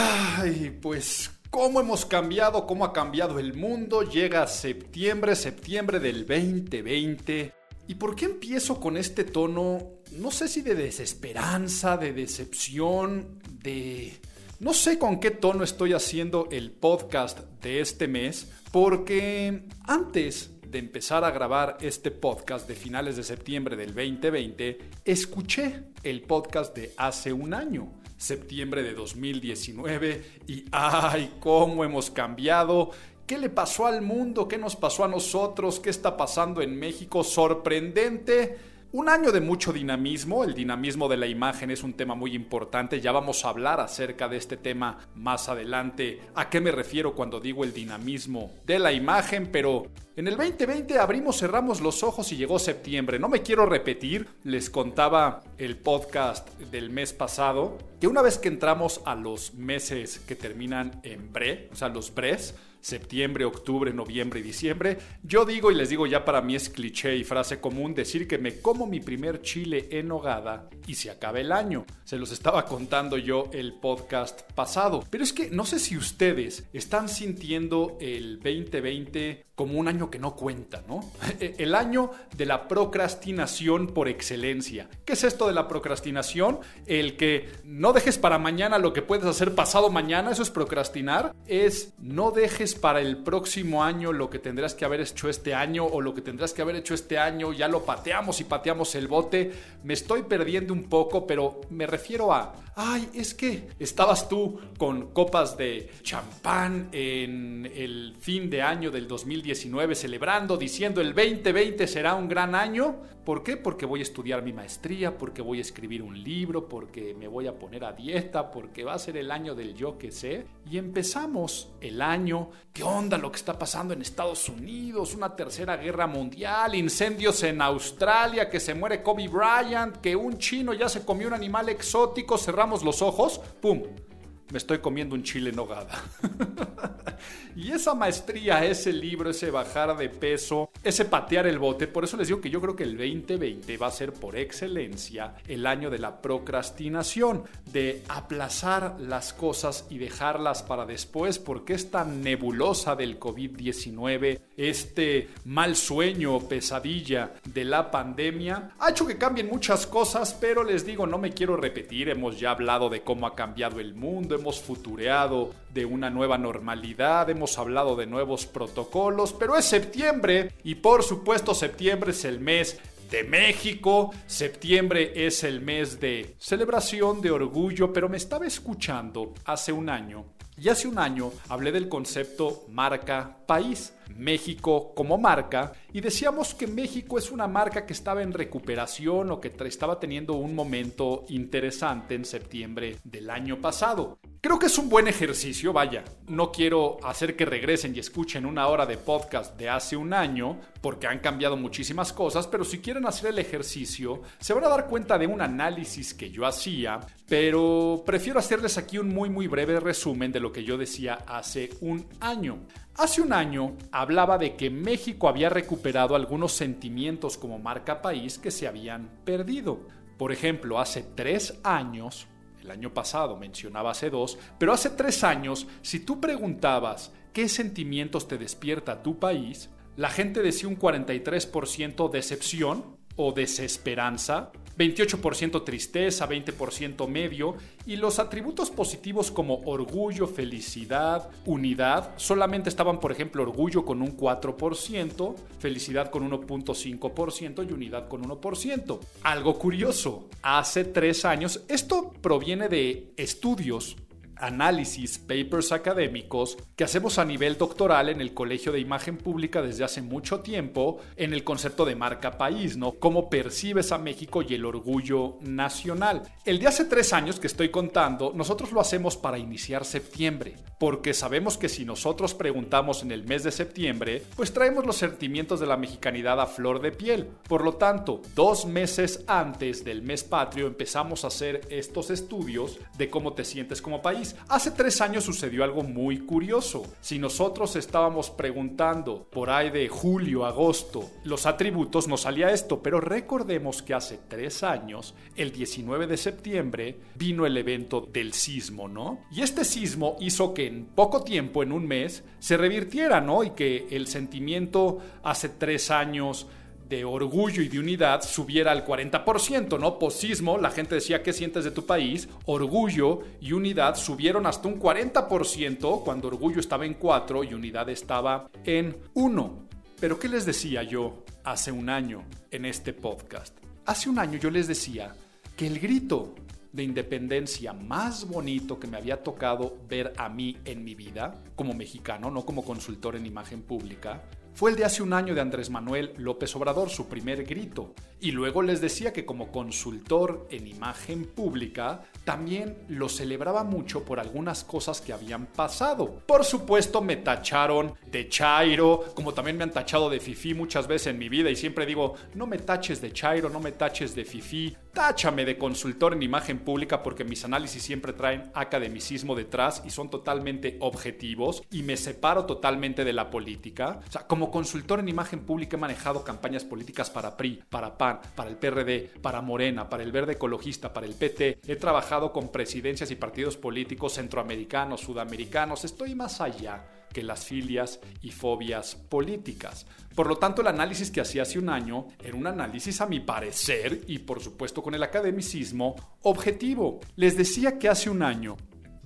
Ay, pues cómo hemos cambiado, cómo ha cambiado el mundo. Llega septiembre, septiembre del 2020. ¿Y por qué empiezo con este tono? No sé si de desesperanza, de decepción, de... No sé con qué tono estoy haciendo el podcast de este mes, porque antes de empezar a grabar este podcast de finales de septiembre del 2020, escuché el podcast de hace un año septiembre de 2019 y ¡ay, cómo hemos cambiado! ¿Qué le pasó al mundo? ¿Qué nos pasó a nosotros? ¿Qué está pasando en México? Sorprendente. Un año de mucho dinamismo, el dinamismo de la imagen es un tema muy importante, ya vamos a hablar acerca de este tema más adelante, a qué me refiero cuando digo el dinamismo de la imagen, pero en el 2020 abrimos, cerramos los ojos y llegó septiembre. No me quiero repetir, les contaba el podcast del mes pasado, que una vez que entramos a los meses que terminan en bre, o sea, los bres, septiembre, octubre, noviembre y diciembre. Yo digo y les digo ya para mí es cliché y frase común decir que me como mi primer chile en hogada y se acaba el año. Se los estaba contando yo el podcast pasado. Pero es que no sé si ustedes están sintiendo el 2020 como un año que no cuenta, ¿no? El año de la procrastinación por excelencia. ¿Qué es esto de la procrastinación? El que no dejes para mañana lo que puedes hacer pasado mañana, eso es procrastinar. Es no dejes para el próximo año lo que tendrás que haber hecho este año o lo que tendrás que haber hecho este año, ya lo pateamos y pateamos el bote. Me estoy perdiendo un poco, pero me refiero a, ay, es que estabas tú con copas de champán en el fin de año del 2019 celebrando, diciendo el 2020 será un gran año. ¿Por qué? Porque voy a estudiar mi maestría, porque voy a escribir un libro, porque me voy a poner a dieta, porque va a ser el año del yo que sé. Y empezamos el año, ¿qué onda lo que está pasando en Estados Unidos? Una tercera guerra mundial, incendios en Australia, que se muere Kobe Bryant, que un chino ya se comió un animal exótico, cerramos los ojos, ¡pum! Me estoy comiendo un chile en nogada. y esa maestría, ese libro, ese bajar de peso, ese patear el bote, por eso les digo que yo creo que el 2020 va a ser por excelencia el año de la procrastinación, de aplazar las cosas y dejarlas para después, porque esta nebulosa del COVID-19, este mal sueño o pesadilla de la pandemia, ha hecho que cambien muchas cosas, pero les digo, no me quiero repetir, hemos ya hablado de cómo ha cambiado el mundo, hemos futureado de una nueva normalidad, hemos hablado de nuevos protocolos, pero es septiembre y por supuesto septiembre es el mes de México. Septiembre es el mes de celebración, de orgullo, pero me estaba escuchando hace un año y hace un año hablé del concepto marca país, México como marca, y decíamos que México es una marca que estaba en recuperación o que estaba teniendo un momento interesante en septiembre del año pasado. Creo que es un buen ejercicio, vaya. No quiero hacer que regresen y escuchen una hora de podcast de hace un año, porque han cambiado muchísimas cosas, pero si quieren hacer el ejercicio, se van a dar cuenta de un análisis que yo hacía, pero prefiero hacerles aquí un muy muy breve resumen de lo que yo decía hace un año. Hace un año hablaba de que México había recuperado algunos sentimientos como marca país que se habían perdido. Por ejemplo, hace tres años el año pasado, mencionaba hace dos, pero hace tres años, si tú preguntabas qué sentimientos te despierta tu país, la gente decía un 43% decepción o desesperanza, 28% tristeza, 20% medio, y los atributos positivos como orgullo, felicidad, unidad, solamente estaban, por ejemplo, orgullo con un 4%, felicidad con 1.5% y unidad con 1%. Algo curioso, hace tres años, esto proviene de estudios análisis, papers académicos que hacemos a nivel doctoral en el Colegio de Imagen Pública desde hace mucho tiempo en el concepto de marca país, ¿no? Cómo percibes a México y el orgullo nacional. El de hace tres años que estoy contando, nosotros lo hacemos para iniciar septiembre, porque sabemos que si nosotros preguntamos en el mes de septiembre, pues traemos los sentimientos de la mexicanidad a flor de piel. Por lo tanto, dos meses antes del mes patrio empezamos a hacer estos estudios de cómo te sientes como país. Hace tres años sucedió algo muy curioso. Si nosotros estábamos preguntando por ahí de julio, agosto, los atributos, nos salía esto, pero recordemos que hace tres años, el 19 de septiembre, vino el evento del sismo, ¿no? Y este sismo hizo que en poco tiempo, en un mes, se revirtiera, ¿no? Y que el sentimiento hace tres años de orgullo y de unidad subiera al 40%, ¿no? Posismo, la gente decía, ¿qué sientes de tu país? Orgullo y unidad subieron hasta un 40% cuando orgullo estaba en 4 y unidad estaba en 1. Pero ¿qué les decía yo hace un año en este podcast? Hace un año yo les decía que el grito de independencia más bonito que me había tocado ver a mí en mi vida, como mexicano, no como consultor en imagen pública, fue el de hace un año de Andrés Manuel López Obrador, su primer grito. Y luego les decía que como consultor en imagen pública, también lo celebraba mucho por algunas cosas que habían pasado. Por supuesto me tacharon de Chairo, como también me han tachado de Fifi muchas veces en mi vida y siempre digo, no me taches de Chairo, no me taches de Fifi, táchame de consultor en imagen pública porque mis análisis siempre traen academicismo detrás y son totalmente objetivos y me separo totalmente de la política. O sea, como consultor en imagen pública he manejado campañas políticas para PRI, para PAN, para el PRD, para Morena, para el Verde Ecologista, para el PT. He trabajado con presidencias y partidos políticos centroamericanos, sudamericanos. Estoy más allá que las filias y fobias políticas. Por lo tanto, el análisis que hacía hace un año era un análisis a mi parecer y por supuesto con el academicismo objetivo. Les decía que hace un año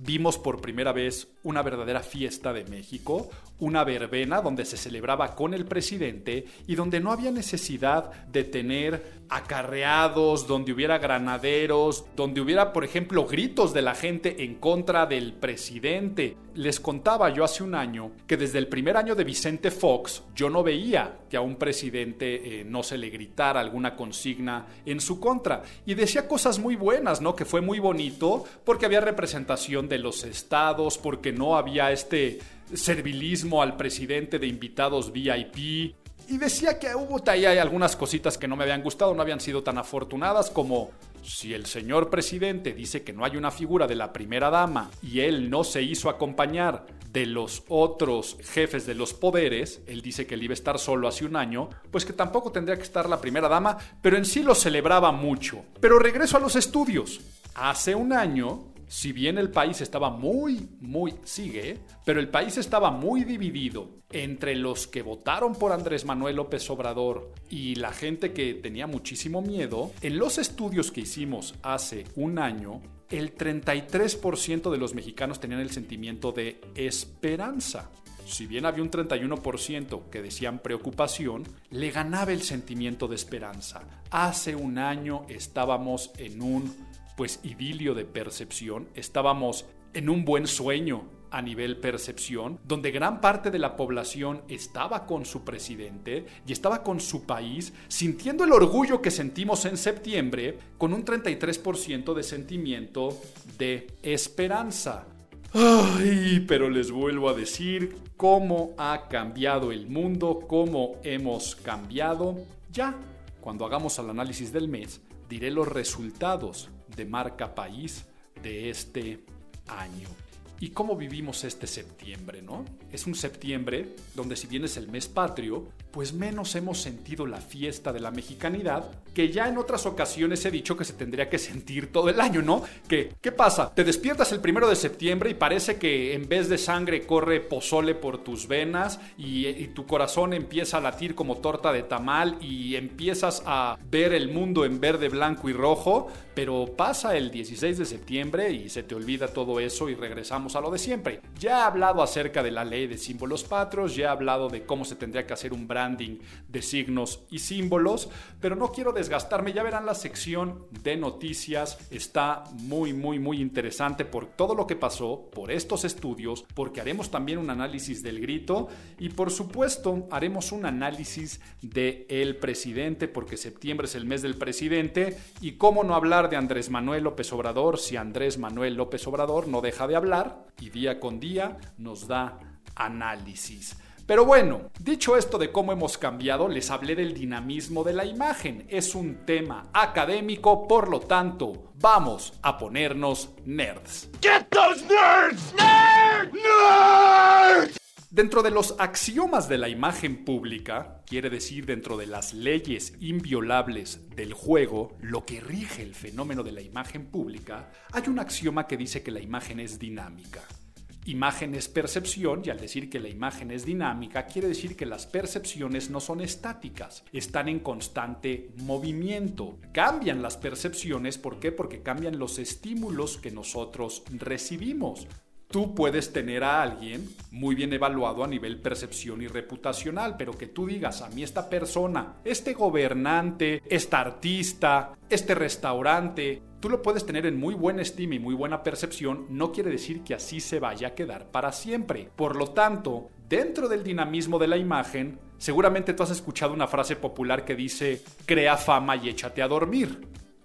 vimos por primera vez una verdadera fiesta de México, una verbena donde se celebraba con el presidente y donde no había necesidad de tener acarreados, donde hubiera granaderos, donde hubiera, por ejemplo, gritos de la gente en contra del presidente. Les contaba yo hace un año que desde el primer año de Vicente Fox yo no veía que a un presidente eh, no se le gritara alguna consigna en su contra. Y decía cosas muy buenas, ¿no? Que fue muy bonito porque había representación de los estados, porque no había este servilismo al presidente de invitados VIP. Y decía que hubo ahí algunas cositas que no me habían gustado, no habían sido tan afortunadas como si el señor presidente dice que no hay una figura de la primera dama y él no se hizo acompañar de los otros jefes de los poderes, él dice que él iba a estar solo hace un año, pues que tampoco tendría que estar la primera dama, pero en sí lo celebraba mucho. Pero regreso a los estudios. Hace un año si bien el país estaba muy, muy, sigue, pero el país estaba muy dividido entre los que votaron por Andrés Manuel López Obrador y la gente que tenía muchísimo miedo, en los estudios que hicimos hace un año, el 33% de los mexicanos tenían el sentimiento de esperanza. Si bien había un 31% que decían preocupación, le ganaba el sentimiento de esperanza. Hace un año estábamos en un pues idilio de percepción, estábamos en un buen sueño a nivel percepción, donde gran parte de la población estaba con su presidente y estaba con su país, sintiendo el orgullo que sentimos en septiembre, con un 33% de sentimiento de esperanza. Ay, pero les vuelvo a decir cómo ha cambiado el mundo, cómo hemos cambiado. Ya, cuando hagamos el análisis del mes, diré los resultados de marca país de este año. ¿Y cómo vivimos este septiembre, no? Es un septiembre donde si bien es el mes patrio, pues menos hemos sentido la fiesta de la mexicanidad, que ya en otras ocasiones he dicho que se tendría que sentir todo el año, ¿no? Que, ¿Qué pasa? Te despiertas el primero de septiembre y parece que en vez de sangre corre pozole por tus venas y, tu corazón empieza a latir como torta de tamal y empiezas a ver el mundo en verde, blanco y rojo, pero pasa el 16 de septiembre y se te olvida todo eso y regresamos a lo de siempre. Ya he hablado acerca de la ley de símbolos patros, ya he hablado de cómo se tendría que hacer un brand de signos y símbolos, pero no quiero desgastarme, ya verán la sección de noticias, está muy, muy, muy interesante por todo lo que pasó, por estos estudios, porque haremos también un análisis del grito y por supuesto haremos un análisis de el presidente, porque septiembre es el mes del presidente y cómo no hablar de Andrés Manuel López Obrador si Andrés Manuel López Obrador no deja de hablar y día con día nos da análisis. Pero bueno, dicho esto de cómo hemos cambiado, les hablé del dinamismo de la imagen. Es un tema académico, por lo tanto, vamos a ponernos nerds. Get those nerds! Nerds! Nerds! Dentro de los axiomas de la imagen pública, quiere decir dentro de las leyes inviolables del juego, lo que rige el fenómeno de la imagen pública, hay un axioma que dice que la imagen es dinámica. Imagen es percepción y al decir que la imagen es dinámica quiere decir que las percepciones no son estáticas, están en constante movimiento. Cambian las percepciones, ¿por qué? Porque cambian los estímulos que nosotros recibimos tú puedes tener a alguien muy bien evaluado a nivel percepción y reputacional, pero que tú digas a mí esta persona, este gobernante, esta artista, este restaurante, tú lo puedes tener en muy buena estima y muy buena percepción, no quiere decir que así se vaya a quedar para siempre. Por lo tanto, dentro del dinamismo de la imagen, seguramente tú has escuchado una frase popular que dice, crea fama y échate a dormir.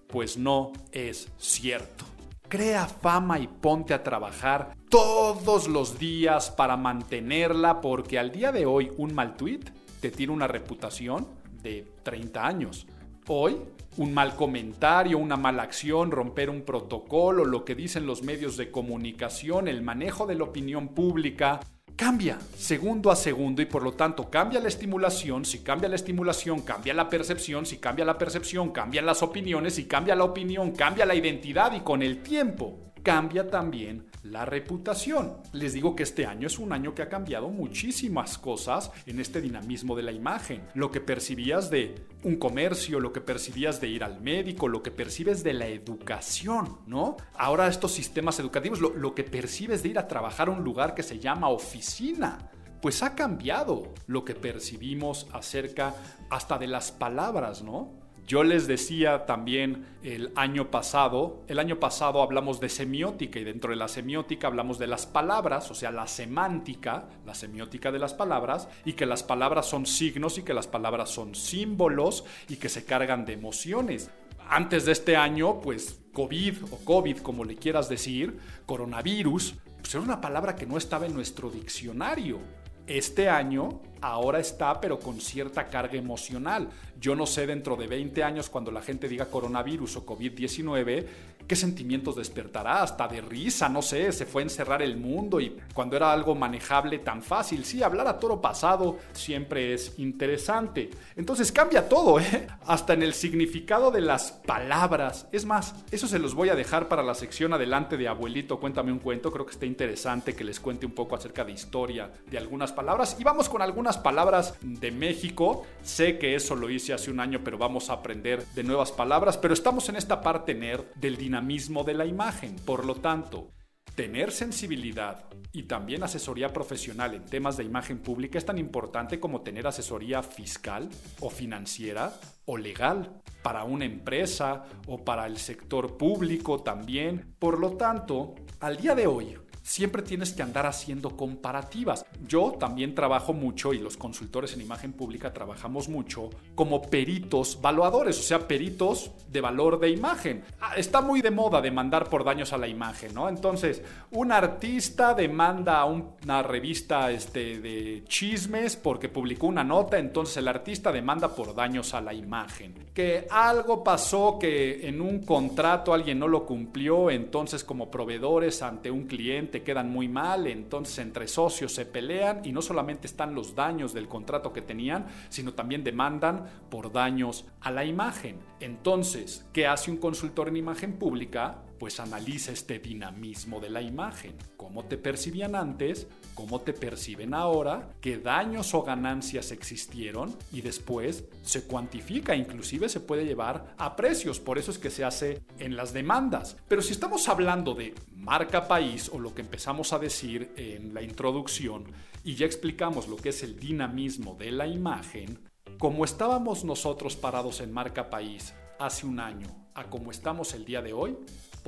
Pues no es cierto. Crea fama y ponte a trabajar todos los días para mantenerla porque al día de hoy un mal tweet te tiene una reputación de 30 años. Hoy un mal comentario, una mala acción, romper un protocolo, lo que dicen los medios de comunicación, el manejo de la opinión pública, cambia segundo a segundo y por lo tanto cambia la estimulación, si cambia la estimulación, cambia la percepción, si cambia la percepción, cambian las opiniones, si cambia la opinión, cambia la identidad y con el tiempo cambia también la reputación. Les digo que este año es un año que ha cambiado muchísimas cosas en este dinamismo de la imagen. Lo que percibías de un comercio, lo que percibías de ir al médico, lo que percibes de la educación, ¿no? Ahora estos sistemas educativos, lo, lo que percibes de ir a trabajar a un lugar que se llama oficina pues ha cambiado lo que percibimos acerca hasta de las palabras, ¿no? Yo les decía también el año pasado, el año pasado hablamos de semiótica y dentro de la semiótica hablamos de las palabras, o sea, la semántica, la semiótica de las palabras, y que las palabras son signos y que las palabras son símbolos y que se cargan de emociones. Antes de este año, pues COVID o COVID, como le quieras decir, coronavirus, pues era una palabra que no estaba en nuestro diccionario. Este año ahora está, pero con cierta carga emocional. Yo no sé dentro de 20 años, cuando la gente diga coronavirus o COVID-19, qué sentimientos despertará, hasta de risa, no sé, se fue a encerrar el mundo y cuando era algo manejable tan fácil, sí, hablar a toro pasado siempre es interesante. Entonces cambia todo, ¿eh? Hasta en el significado de las palabras. Es más, eso se los voy a dejar para la sección adelante de Abuelito, cuéntame un cuento, creo que está interesante que les cuente un poco acerca de historia de algunas palabras y vamos con algunas palabras de México. Sé que eso lo hice hace un año, pero vamos a aprender de nuevas palabras. Pero estamos en esta parte nerd del dinamismo de la imagen. Por lo tanto, tener sensibilidad y también asesoría profesional en temas de imagen pública es tan importante como tener asesoría fiscal o financiera o legal para una empresa o para el sector público también. Por lo tanto, al día de hoy, siempre tienes que andar haciendo comparativas. Yo también trabajo mucho y los consultores en imagen pública trabajamos mucho como peritos valuadores, o sea, peritos de valor de imagen. Ah, está muy de moda demandar por daños a la imagen, ¿no? Entonces, un artista demanda a una revista este, de chismes porque publicó una nota, entonces el artista demanda por daños a la imagen. Que algo pasó que en un contrato alguien no lo cumplió, entonces como proveedores ante un cliente quedan muy mal, entonces entre socios se pelean y no solamente están los daños del contrato que tenían, sino también demandan por daños a la imagen. Entonces, ¿qué hace un consultor en imagen pública? Pues analiza este dinamismo de la imagen, cómo te percibían antes, cómo te perciben ahora, qué daños o ganancias existieron y después se cuantifica, inclusive se puede llevar a precios, por eso es que se hace en las demandas. Pero si estamos hablando de marca país o lo que empezamos a decir en la introducción, y ya explicamos lo que es el dinamismo de la imagen, como estábamos nosotros parados en marca país hace un año a como estamos el día de hoy,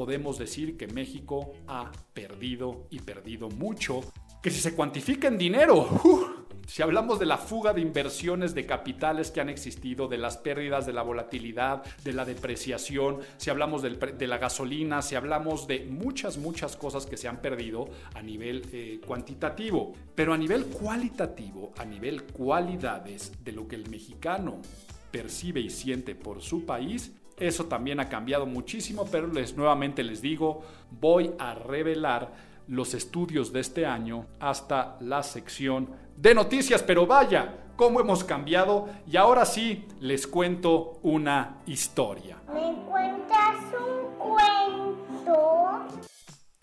podemos decir que México ha perdido y perdido mucho, que si se cuantifica en dinero, si hablamos de la fuga de inversiones de capitales que han existido, de las pérdidas, de la volatilidad, de la depreciación, si hablamos de la gasolina, si hablamos de muchas, muchas cosas que se han perdido a nivel eh, cuantitativo, pero a nivel cualitativo, a nivel cualidades de lo que el mexicano percibe y siente por su país, eso también ha cambiado muchísimo, pero les nuevamente les digo, voy a revelar los estudios de este año hasta la sección de noticias, pero vaya, cómo hemos cambiado y ahora sí les cuento una historia. ¿Me cuentas un cuento?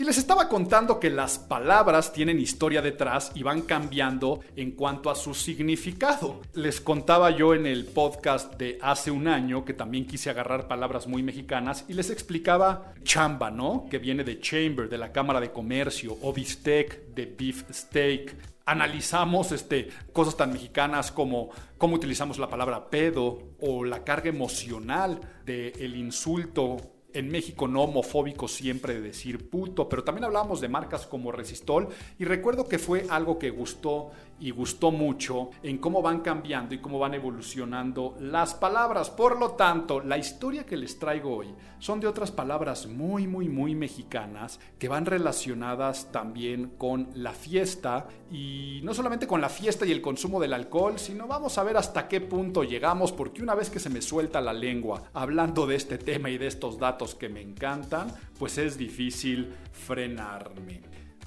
Les estaba contando que las palabras tienen historia detrás y van cambiando en cuanto a su significado. Les contaba yo en el podcast de hace un año que también quise agarrar palabras muy mexicanas y les explicaba chamba, ¿no? Que viene de chamber, de la Cámara de Comercio, o bistec, de beef steak, analizamos este, cosas tan mexicanas como cómo utilizamos la palabra pedo o la carga emocional del insulto en México no homofóbico siempre de decir puto, pero también hablábamos de marcas como Resistol y recuerdo que fue algo que gustó y gustó mucho en cómo van cambiando y cómo van evolucionando las palabras. Por lo tanto, la historia que les traigo hoy son de otras palabras muy, muy, muy mexicanas que van relacionadas también con la fiesta y no solamente con la fiesta y el consumo del alcohol, sino vamos a ver hasta qué punto llegamos porque una vez que se me suelta la lengua hablando de este tema y de estos datos que me encantan, pues es difícil frenarme.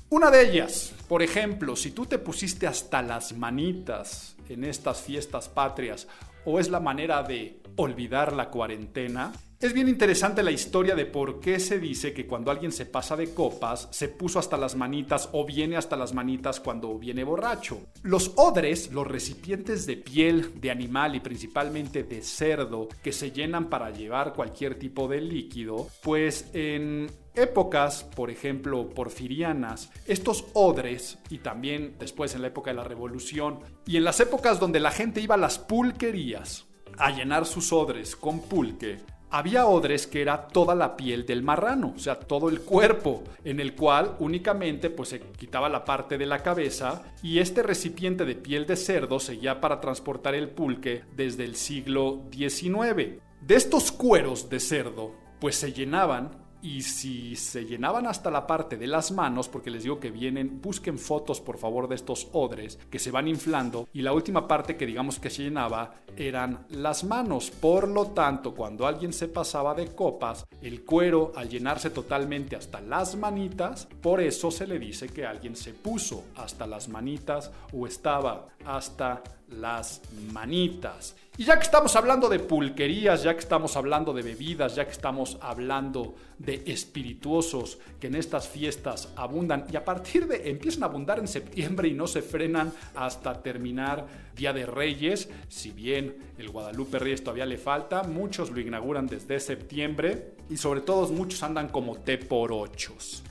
Una de ellas, por ejemplo, si tú te pusiste hasta las manitas en estas fiestas patrias o es la manera de olvidar la cuarentena, es bien interesante la historia de por qué se dice que cuando alguien se pasa de copas, se puso hasta las manitas o viene hasta las manitas cuando viene borracho. Los odres, los recipientes de piel de animal y principalmente de cerdo que se llenan para llevar cualquier tipo de líquido, pues en épocas, por ejemplo, porfirianas, estos odres, y también después en la época de la Revolución, y en las épocas donde la gente iba a las pulquerías a llenar sus odres con pulque, había odres que era toda la piel del marrano, o sea, todo el cuerpo, en el cual únicamente pues se quitaba la parte de la cabeza y este recipiente de piel de cerdo seguía para transportar el pulque desde el siglo XIX. De estos cueros de cerdo pues se llenaban y si se llenaban hasta la parte de las manos, porque les digo que vienen, busquen fotos por favor de estos odres que se van inflando y la última parte que digamos que se llenaba eran las manos. Por lo tanto, cuando alguien se pasaba de copas, el cuero al llenarse totalmente hasta las manitas, por eso se le dice que alguien se puso hasta las manitas o estaba hasta las manitas. Y ya que estamos hablando de pulquerías, ya que estamos hablando de bebidas, ya que estamos hablando de espirituosos que en estas fiestas abundan y a partir de empiezan a abundar en septiembre y no se frenan hasta terminar Día de Reyes, si bien el Guadalupe Reyes todavía le falta, muchos lo inauguran desde septiembre y sobre todo muchos andan como té por ochos.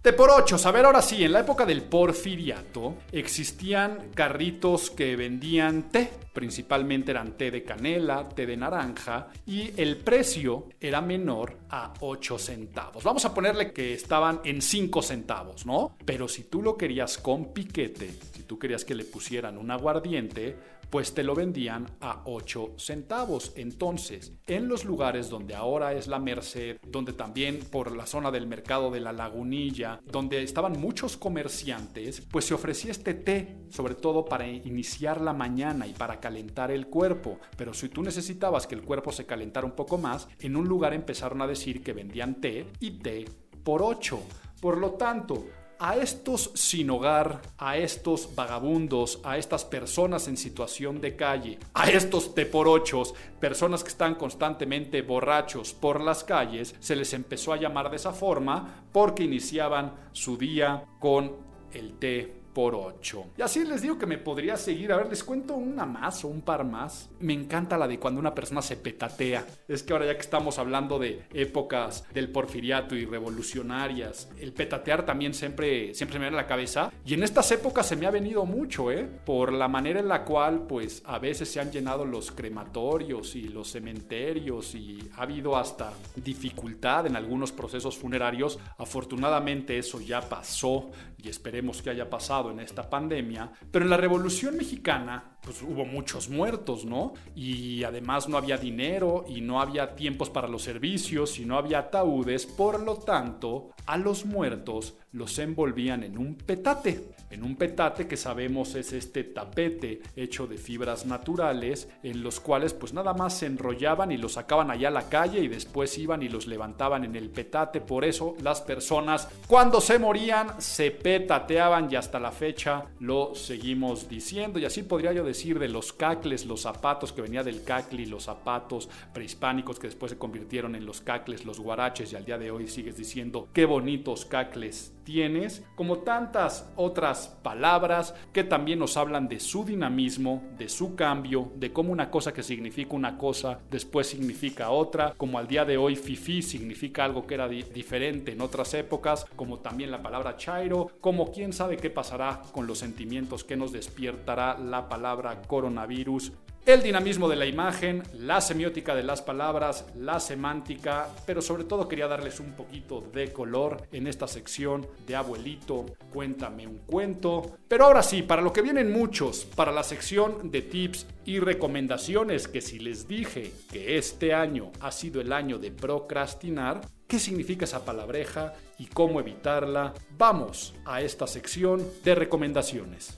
Té por ocho, a ver ahora sí, en la época del porfiriato existían carritos que vendían té, principalmente eran té de canela, té de naranja y el precio era menor a 8 centavos. Vamos a ponerle que estaban en 5 centavos, ¿no? Pero si tú lo querías con piquete, si tú querías que le pusieran un aguardiente, pues te lo vendían a 8 centavos. Entonces, en los lugares donde ahora es la Merced, donde también por la zona del mercado de la Lagunilla, donde estaban muchos comerciantes, pues se ofrecía este té, sobre todo para iniciar la mañana y para calentar el cuerpo. Pero si tú necesitabas que el cuerpo se calentara un poco más, en un lugar empezaron a decir que vendían té y té por 8. Por lo tanto, a estos sin hogar, a estos vagabundos, a estas personas en situación de calle, a estos teporochos, personas que están constantemente borrachos por las calles, se les empezó a llamar de esa forma porque iniciaban su día con el té por 8. Y así les digo que me podría seguir. A ver, les cuento una más o un par más. Me encanta la de cuando una persona se petatea. Es que ahora ya que estamos hablando de épocas del porfiriato y revolucionarias, el petatear también siempre, siempre me viene a la cabeza. Y en estas épocas se me ha venido mucho, ¿eh? Por la manera en la cual, pues, a veces se han llenado los crematorios y los cementerios y ha habido hasta dificultad en algunos procesos funerarios. Afortunadamente eso ya pasó y esperemos que haya pasado en esta pandemia. Pero en la Revolución Mexicana, pues hubo muchos muertos, ¿no? Y además no había dinero y no había tiempos para los servicios y no había ataúdes. Por lo tanto, a los muertos los envolvían en un petate. En un petate que sabemos es este tapete hecho de fibras naturales en los cuales pues nada más se enrollaban y los sacaban allá a la calle y después iban y los levantaban en el petate. Por eso las personas cuando se morían se petateaban y hasta la fecha lo seguimos diciendo. Y así podría yo decir de los cacles, los zapatos que venía del cacli, los zapatos prehispánicos que después se convirtieron en los cacles, los guaraches y al día de hoy sigues diciendo qué bonitos cacles tienes, como tantas otras palabras que también nos hablan de su dinamismo, de su cambio, de cómo una cosa que significa una cosa después significa otra, como al día de hoy fifi significa algo que era diferente en otras épocas, como también la palabra chairo, como quién sabe qué pasará con los sentimientos que nos despiertará la palabra coronavirus el dinamismo de la imagen, la semiótica de las palabras, la semántica, pero sobre todo quería darles un poquito de color en esta sección de abuelito, cuéntame un cuento. Pero ahora sí, para lo que vienen muchos, para la sección de tips y recomendaciones que si les dije que este año ha sido el año de procrastinar, ¿Qué significa esa palabreja y cómo evitarla? Vamos a esta sección de recomendaciones.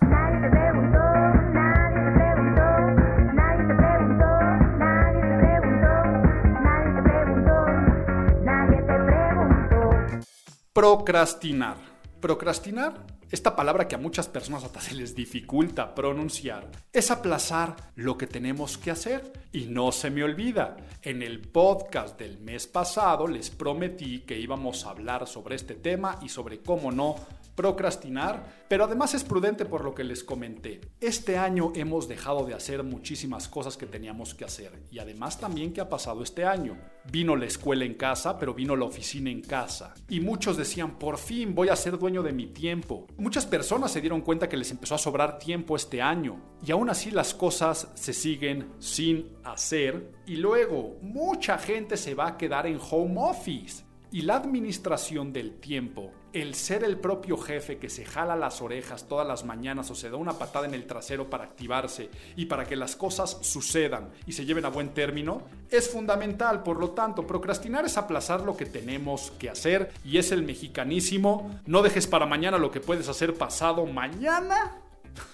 Procrastinar. Procrastinar, esta palabra que a muchas personas hasta se les dificulta pronunciar, es aplazar lo que tenemos que hacer. Y no se me olvida, en el podcast del mes pasado les prometí que íbamos a hablar sobre este tema y sobre cómo no procrastinar, pero además es prudente por lo que les comenté. Este año hemos dejado de hacer muchísimas cosas que teníamos que hacer y además también que ha pasado este año. Vino la escuela en casa, pero vino la oficina en casa. Y muchos decían, por fin voy a ser dueño de mi tiempo. Muchas personas se dieron cuenta que les empezó a sobrar tiempo este año. Y aún así las cosas se siguen sin hacer. Y luego mucha gente se va a quedar en home office. Y la administración del tiempo, el ser el propio jefe que se jala las orejas todas las mañanas o se da una patada en el trasero para activarse y para que las cosas sucedan y se lleven a buen término, es fundamental. Por lo tanto, procrastinar es aplazar lo que tenemos que hacer y es el mexicanísimo, no dejes para mañana lo que puedes hacer pasado mañana.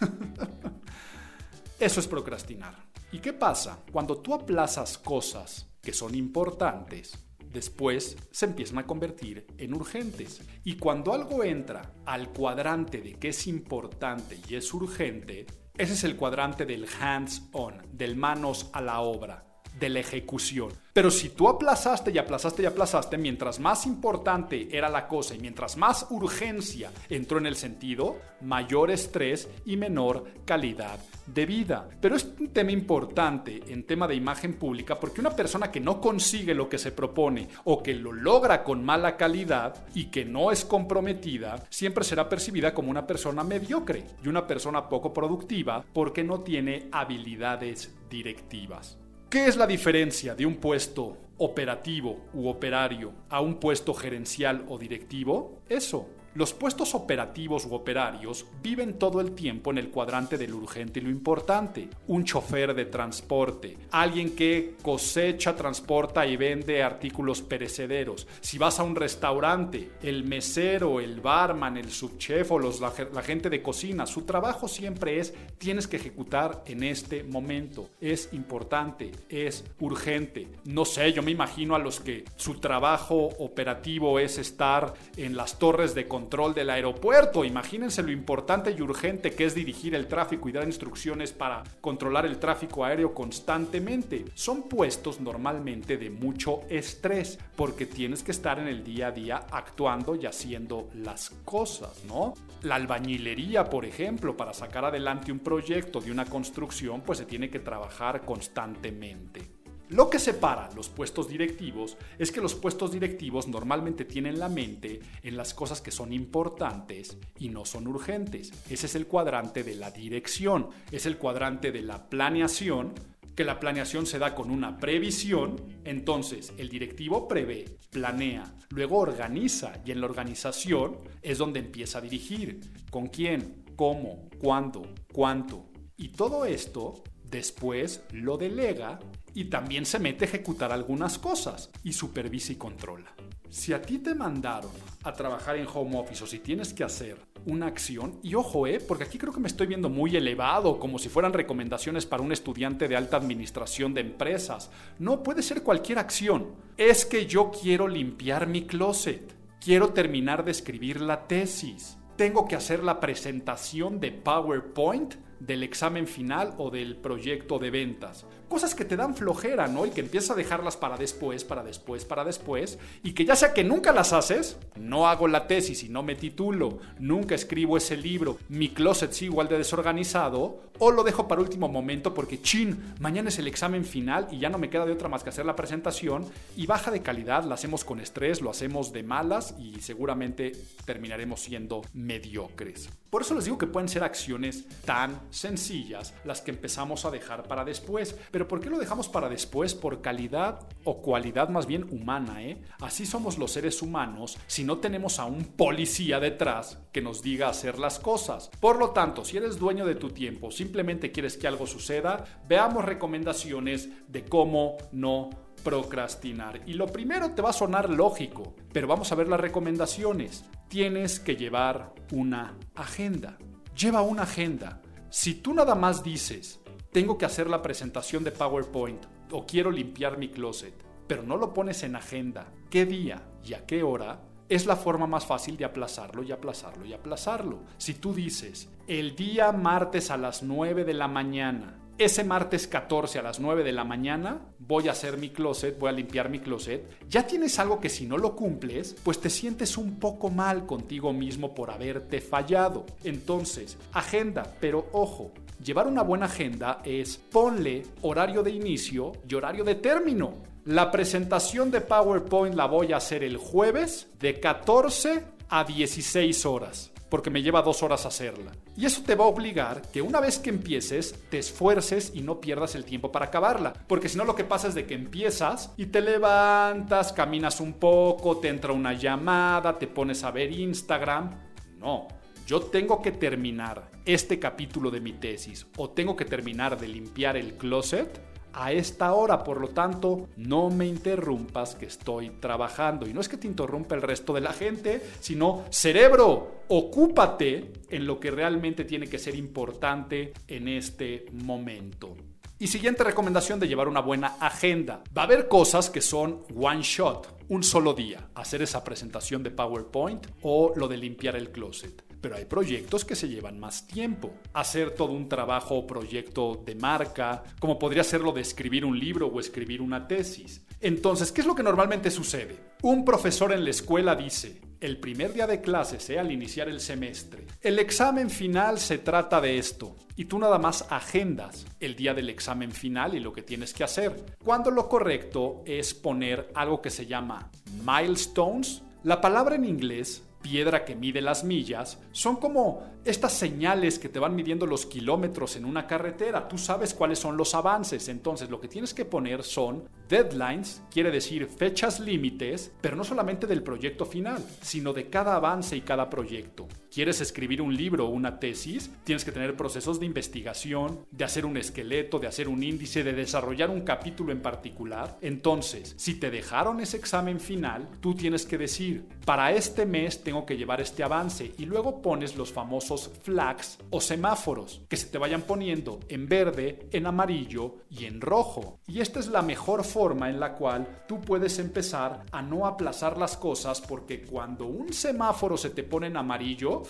Eso es procrastinar. ¿Y qué pasa? Cuando tú aplazas cosas que son importantes, después se empiezan a convertir en urgentes. Y cuando algo entra al cuadrante de que es importante y es urgente, ese es el cuadrante del hands-on, del manos a la obra, de la ejecución. Pero si tú aplazaste y aplazaste y aplazaste, mientras más importante era la cosa y mientras más urgencia entró en el sentido, mayor estrés y menor calidad de vida. Pero es un tema importante en tema de imagen pública porque una persona que no consigue lo que se propone o que lo logra con mala calidad y que no es comprometida, siempre será percibida como una persona mediocre y una persona poco productiva porque no tiene habilidades directivas. ¿Qué es la diferencia de un puesto operativo u operario a un puesto gerencial o directivo? Eso, los puestos operativos u operarios viven todo el tiempo en el cuadrante de lo urgente y lo importante. Un chofer de transporte, alguien que cosecha, transporta y vende artículos perecederos. Si vas a un restaurante, el mesero, el barman, el subchef o los, la, la gente de cocina, su trabajo siempre es tienes que ejecutar en este momento. Es importante, es urgente. No sé, yo me imagino a los que su trabajo operativo es estar en las torres de control control del aeropuerto. Imagínense lo importante y urgente que es dirigir el tráfico y dar instrucciones para controlar el tráfico aéreo constantemente. Son puestos normalmente de mucho estrés porque tienes que estar en el día a día actuando y haciendo las cosas, ¿no? La albañilería, por ejemplo, para sacar adelante un proyecto de una construcción, pues se tiene que trabajar constantemente. Lo que separa los puestos directivos es que los puestos directivos normalmente tienen la mente en las cosas que son importantes y no son urgentes. Ese es el cuadrante de la dirección, es el cuadrante de la planeación, que la planeación se da con una previsión, entonces el directivo prevé, planea, luego organiza y en la organización es donde empieza a dirigir. ¿Con quién? ¿Cómo? ¿Cuándo? ¿Cuánto? Y todo esto después lo delega y también se mete a ejecutar algunas cosas y supervisa y controla. Si a ti te mandaron a trabajar en home office o si tienes que hacer una acción, y ojo, eh, porque aquí creo que me estoy viendo muy elevado, como si fueran recomendaciones para un estudiante de alta administración de empresas. No, puede ser cualquier acción. Es que yo quiero limpiar mi closet, quiero terminar de escribir la tesis, tengo que hacer la presentación de PowerPoint del examen final o del proyecto de ventas. Cosas que te dan flojera, ¿no? Y que empiezas a dejarlas para después, para después, para después. Y que ya sea que nunca las haces, no hago la tesis y no me titulo, nunca escribo ese libro, mi closet sigue igual de desorganizado, o lo dejo para último momento porque, chin, mañana es el examen final y ya no me queda de otra más que hacer la presentación. Y baja de calidad, la hacemos con estrés, lo hacemos de malas y seguramente terminaremos siendo mediocres. Por eso les digo que pueden ser acciones tan sencillas las que empezamos a dejar para después. Pero ¿por qué lo dejamos para después? Por calidad o cualidad más bien humana, ¿eh? Así somos los seres humanos si no tenemos a un policía detrás que nos diga hacer las cosas. Por lo tanto, si eres dueño de tu tiempo, simplemente quieres que algo suceda, veamos recomendaciones de cómo no procrastinar. Y lo primero te va a sonar lógico, pero vamos a ver las recomendaciones. Tienes que llevar una agenda. Lleva una agenda. Si tú nada más dices, tengo que hacer la presentación de PowerPoint o quiero limpiar mi closet, pero no lo pones en agenda, qué día y a qué hora, es la forma más fácil de aplazarlo y aplazarlo y aplazarlo. Si tú dices, el día martes a las 9 de la mañana ese martes 14 a las 9 de la mañana voy a hacer mi closet, voy a limpiar mi closet, ya tienes algo que si no lo cumples, pues te sientes un poco mal contigo mismo por haberte fallado. Entonces, agenda, pero ojo, llevar una buena agenda es ponle horario de inicio y horario de término. La presentación de PowerPoint la voy a hacer el jueves de 14 a 16 horas porque me lleva dos horas hacerla. Y eso te va a obligar que una vez que empieces, te esfuerces y no pierdas el tiempo para acabarla. Porque si no, lo que pasa es de que empiezas y te levantas, caminas un poco, te entra una llamada, te pones a ver Instagram. No, yo tengo que terminar este capítulo de mi tesis o tengo que terminar de limpiar el closet a esta hora, por lo tanto, no me interrumpas que estoy trabajando. Y no es que te interrumpa el resto de la gente, sino cerebro, ocúpate en lo que realmente tiene que ser importante en este momento. Y siguiente recomendación de llevar una buena agenda. Va a haber cosas que son one shot, un solo día. Hacer esa presentación de PowerPoint o lo de limpiar el closet pero hay proyectos que se llevan más tiempo. Hacer todo un trabajo o proyecto de marca, como podría ser lo de escribir un libro o escribir una tesis. Entonces, ¿qué es lo que normalmente sucede? Un profesor en la escuela dice, el primer día de clase sea al iniciar el semestre. El examen final se trata de esto. Y tú nada más agendas el día del examen final y lo que tienes que hacer. Cuando lo correcto es poner algo que se llama milestones. La palabra en inglés piedra que mide las millas, son como estas señales que te van midiendo los kilómetros en una carretera. Tú sabes cuáles son los avances, entonces lo que tienes que poner son deadlines, quiere decir fechas límites, pero no solamente del proyecto final, sino de cada avance y cada proyecto. quieres escribir un libro o una tesis, tienes que tener procesos de investigación, de hacer un esqueleto, de hacer un índice, de desarrollar un capítulo en particular. Entonces, si te dejaron ese examen final, tú tienes que decir, para este mes tengo que llevar este avance y luego pones los flags o semáforos que se te vayan poniendo en verde, en amarillo y en rojo. Y esta es la mejor forma en la cual tú puedes empezar a no aplazar las cosas porque cuando un semáforo se te pone en amarillo,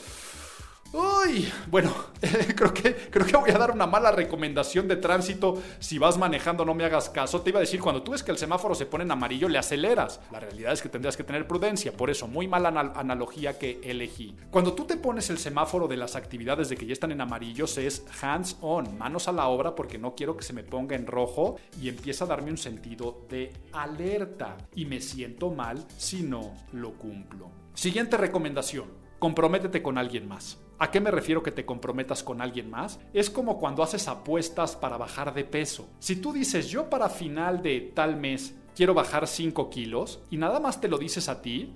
Uy, bueno, creo, que, creo que voy a dar una mala recomendación de tránsito. Si vas manejando, no me hagas caso. Te iba a decir, cuando tú ves que el semáforo se pone en amarillo, le aceleras. La realidad es que tendrías que tener prudencia. Por eso, muy mala analogía que elegí. Cuando tú te pones el semáforo de las actividades de que ya están en amarillos, es hands on, manos a la obra, porque no quiero que se me ponga en rojo y empieza a darme un sentido de alerta. Y me siento mal si no lo cumplo. Siguiente recomendación. Comprométete con alguien más. ¿A qué me refiero que te comprometas con alguien más? Es como cuando haces apuestas para bajar de peso. Si tú dices yo para final de tal mes quiero bajar 5 kilos y nada más te lo dices a ti,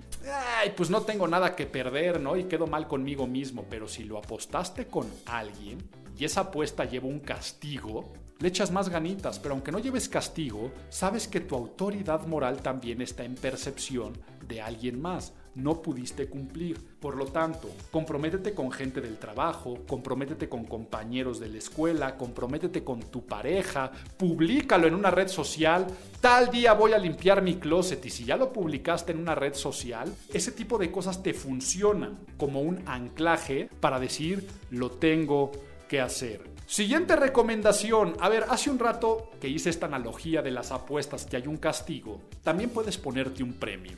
ay, pues no tengo nada que perder, ¿no? Y quedo mal conmigo mismo. Pero si lo apostaste con alguien y esa apuesta lleva un castigo, le echas más ganitas, pero aunque no lleves castigo, sabes que tu autoridad moral también está en percepción de alguien más no pudiste cumplir. Por lo tanto, comprométete con gente del trabajo, comprométete con compañeros de la escuela, comprométete con tu pareja, públicalo en una red social. Tal día voy a limpiar mi closet y si ya lo publicaste en una red social, ese tipo de cosas te funcionan como un anclaje para decir lo tengo que hacer. Siguiente recomendación. A ver, hace un rato que hice esta analogía de las apuestas que hay un castigo, también puedes ponerte un premio.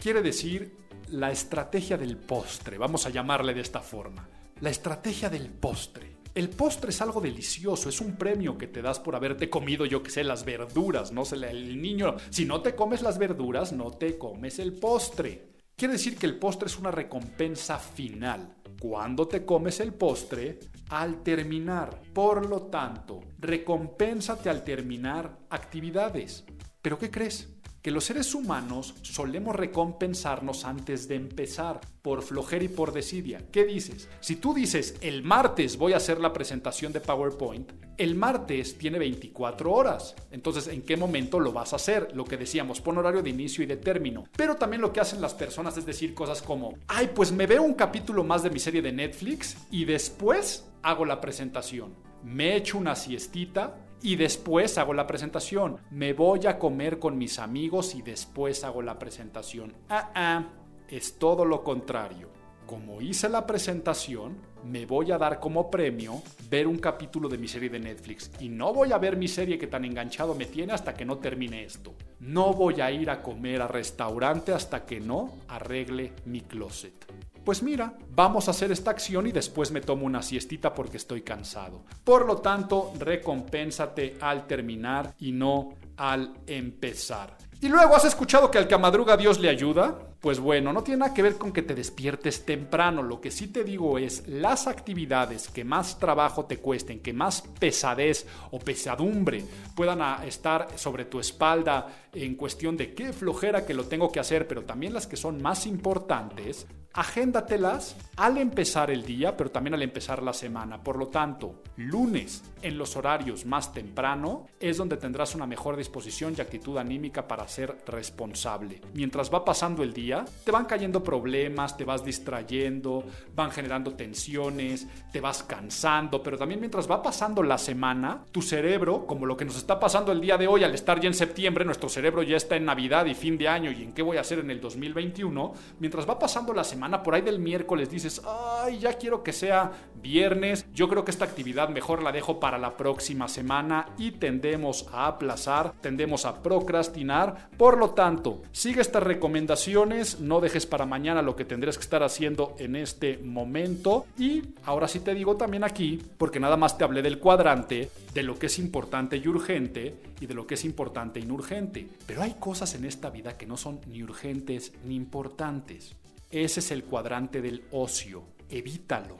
Quiere decir la estrategia del postre, vamos a llamarle de esta forma. La estrategia del postre. El postre es algo delicioso, es un premio que te das por haberte comido, yo que sé, las verduras, no sé, el niño, si no te comes las verduras, no te comes el postre. Quiere decir que el postre es una recompensa final. Cuando te comes el postre, al terminar. Por lo tanto, recompénsate al terminar actividades. ¿Pero qué crees? Que los seres humanos solemos recompensarnos antes de empezar, por flojera y por desidia. ¿Qué dices? Si tú dices, el martes voy a hacer la presentación de PowerPoint, el martes tiene 24 horas. Entonces, ¿en qué momento lo vas a hacer? Lo que decíamos, pon horario de inicio y de término. Pero también lo que hacen las personas es decir cosas como, ay, pues me veo un capítulo más de mi serie de Netflix y después hago la presentación. Me echo una siestita y después hago la presentación. Me voy a comer con mis amigos y después hago la presentación. Ah, ah, es todo lo contrario. Como hice la presentación, me voy a dar como premio ver un capítulo de mi serie de Netflix. Y no voy a ver mi serie que tan enganchado me tiene hasta que no termine esto. No voy a ir a comer a restaurante hasta que no arregle mi closet pues mira, vamos a hacer esta acción y después me tomo una siestita porque estoy cansado. Por lo tanto, recompénsate al terminar y no al empezar. Y luego, ¿has escuchado que al que madruga Dios le ayuda? Pues bueno, no tiene nada que ver con que te despiertes temprano. Lo que sí te digo es, las actividades que más trabajo te cuesten, que más pesadez o pesadumbre puedan estar sobre tu espalda en cuestión de qué flojera que lo tengo que hacer, pero también las que son más importantes, agéndatelas al empezar el día, pero también al empezar la semana. Por lo tanto, lunes en los horarios más temprano es donde tendrás una mejor disposición y actitud anímica para ser responsable. Mientras va pasando el día, te van cayendo problemas, te vas distrayendo, van generando tensiones, te vas cansando, pero también mientras va pasando la semana, tu cerebro, como lo que nos está pasando el día de hoy al estar ya en septiembre, nuestro cerebro ya está en Navidad y fin de año y en qué voy a hacer en el 2021, mientras va pasando la semana, por ahí del miércoles dices, ay, ya quiero que sea viernes, yo creo que esta actividad mejor la dejo para la próxima semana y tendemos a aplazar, tendemos a procrastinar. Por lo tanto, sigue estas recomendaciones, no dejes para mañana lo que tendrás que estar haciendo en este momento. Y ahora sí te digo también aquí, porque nada más te hablé del cuadrante, de lo que es importante y urgente y de lo que es importante y urgente. Pero hay cosas en esta vida que no son ni urgentes ni importantes. Ese es el cuadrante del ocio. Evítalo.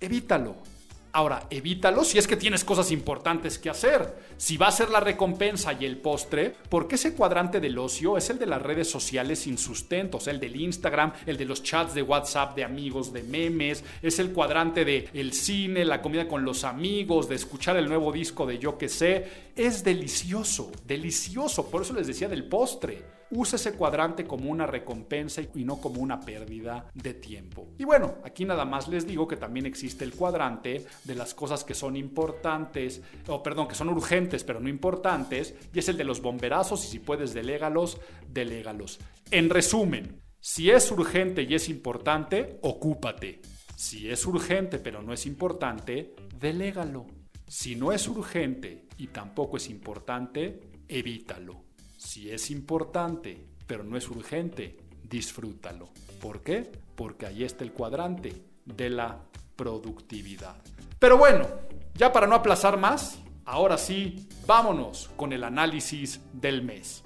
Evítalo. Ahora, evítalo si es que tienes cosas importantes que hacer. Si va a ser la recompensa y el postre, porque ese cuadrante del ocio es el de las redes sociales sin sustentos, el del Instagram, el de los chats de WhatsApp de amigos, de memes, es el cuadrante de el cine, la comida con los amigos, de escuchar el nuevo disco de yo que sé. Es delicioso, delicioso. Por eso les decía del postre. Usa ese cuadrante como una recompensa y no como una pérdida de tiempo. Y bueno, aquí nada más les digo que también existe el cuadrante de las cosas que son importantes, o perdón, que son urgentes pero no importantes, y es el de los bomberazos y si puedes delégalos, delégalos. En resumen, si es urgente y es importante, ocúpate. Si es urgente pero no es importante, delégalo. Si no es urgente y tampoco es importante, evítalo. Si es importante, pero no es urgente, disfrútalo. ¿Por qué? Porque ahí está el cuadrante de la productividad. Pero bueno, ya para no aplazar más, ahora sí, vámonos con el análisis del mes.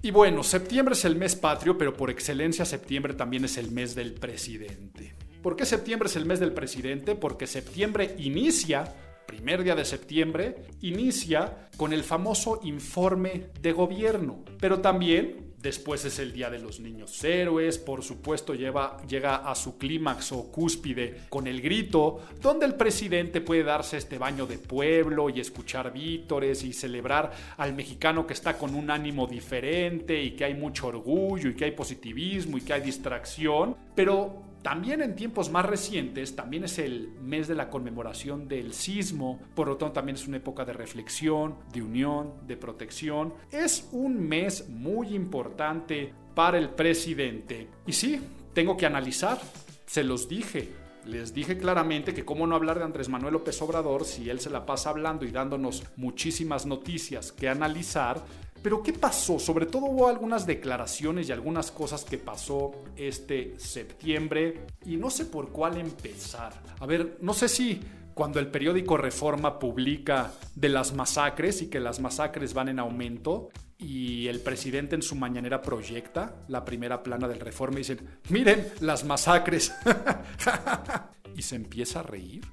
Y bueno, septiembre es el mes patrio, pero por excelencia septiembre también es el mes del presidente. ¿Por qué septiembre es el mes del presidente? Porque septiembre inicia, primer día de septiembre, inicia con el famoso informe de gobierno. Pero también Después es el Día de los Niños Héroes, por supuesto lleva, llega a su clímax o cúspide con el grito, donde el presidente puede darse este baño de pueblo y escuchar vítores y celebrar al mexicano que está con un ánimo diferente y que hay mucho orgullo y que hay positivismo y que hay distracción. Pero también en tiempos más recientes, también es el mes de la conmemoración del sismo, por lo tanto también es una época de reflexión, de unión, de protección. Es un mes muy importante para el presidente. Y sí, tengo que analizar, se los dije, les dije claramente que cómo no hablar de Andrés Manuel López Obrador si él se la pasa hablando y dándonos muchísimas noticias que analizar, pero ¿qué pasó? Sobre todo hubo algunas declaraciones y algunas cosas que pasó este septiembre y no sé por cuál empezar. A ver, no sé si cuando el periódico Reforma publica de las masacres y que las masacres van en aumento y el presidente en su mañanera proyecta la primera plana del Reforma y dicen, miren las masacres. y se empieza a reír.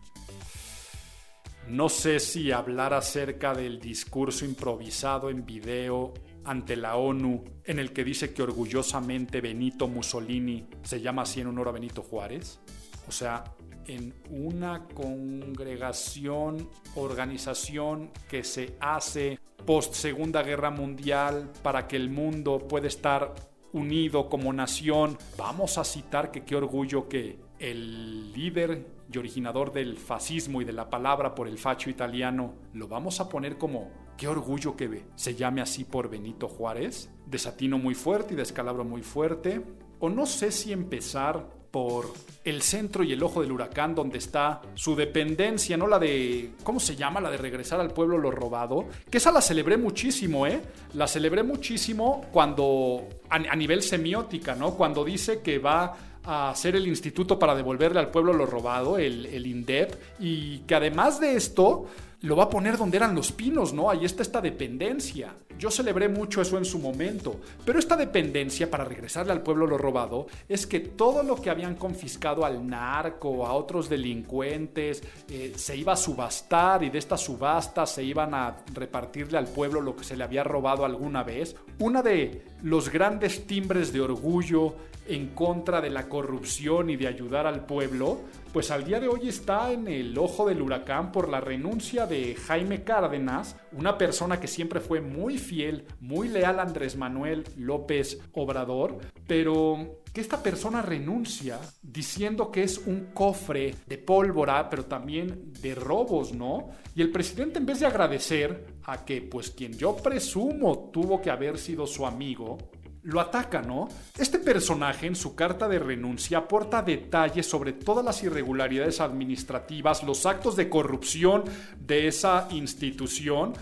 No sé si hablar acerca del discurso improvisado en video ante la ONU en el que dice que orgullosamente Benito Mussolini se llama así en honor a Benito Juárez. O sea, en una congregación, organización que se hace post Segunda Guerra Mundial para que el mundo pueda estar unido como nación. Vamos a citar que qué orgullo que el líder y originador del fascismo y de la palabra por el facho italiano, lo vamos a poner como qué orgullo que ve. Se llame así por Benito Juárez, desatino muy fuerte y descalabro muy fuerte. O no sé si empezar por el centro y el ojo del huracán donde está su dependencia, no la de, ¿cómo se llama? La de regresar al pueblo lo robado, que esa la celebré muchísimo, ¿eh? La celebré muchísimo cuando, a, a nivel semiótica, ¿no? Cuando dice que va a hacer el instituto para devolverle al pueblo lo robado, el, el INDEP, y que además de esto lo va a poner donde eran los pinos, ¿no? Ahí está esta dependencia. Yo celebré mucho eso en su momento, pero esta dependencia para regresarle al pueblo lo robado es que todo lo que habían confiscado al narco, a otros delincuentes, eh, se iba a subastar y de esta subasta se iban a repartirle al pueblo lo que se le había robado alguna vez. Una de los grandes timbres de orgullo en contra de la corrupción y de ayudar al pueblo, pues al día de hoy está en el ojo del huracán por la renuncia Jaime Cárdenas, una persona que siempre fue muy fiel, muy leal a Andrés Manuel López Obrador, pero que esta persona renuncia diciendo que es un cofre de pólvora, pero también de robos, ¿no? Y el presidente en vez de agradecer a que pues quien yo presumo tuvo que haber sido su amigo, lo ataca, ¿no? Este personaje en su carta de renuncia aporta detalles sobre todas las irregularidades administrativas, los actos de corrupción de esa institución,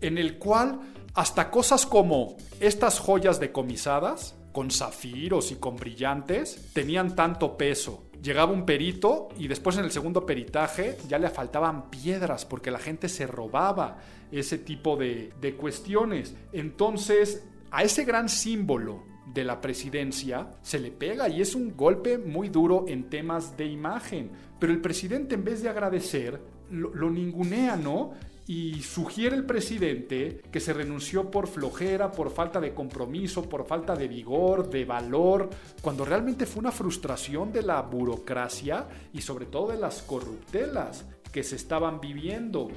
en el cual hasta cosas como estas joyas decomisadas, con zafiros y con brillantes, tenían tanto peso. Llegaba un perito y después en el segundo peritaje ya le faltaban piedras porque la gente se robaba ese tipo de, de cuestiones. Entonces a ese gran símbolo de la presidencia, se le pega y es un golpe muy duro en temas de imagen. Pero el presidente en vez de agradecer, lo, ningunea, ¿no? y sugiere el presidente que se renunció por flojera, por falta de compromiso, por falta de vigor, de valor, cuando realmente fue una frustración de la burocracia y sobre todo de las corruptelas que se estaban viviendo.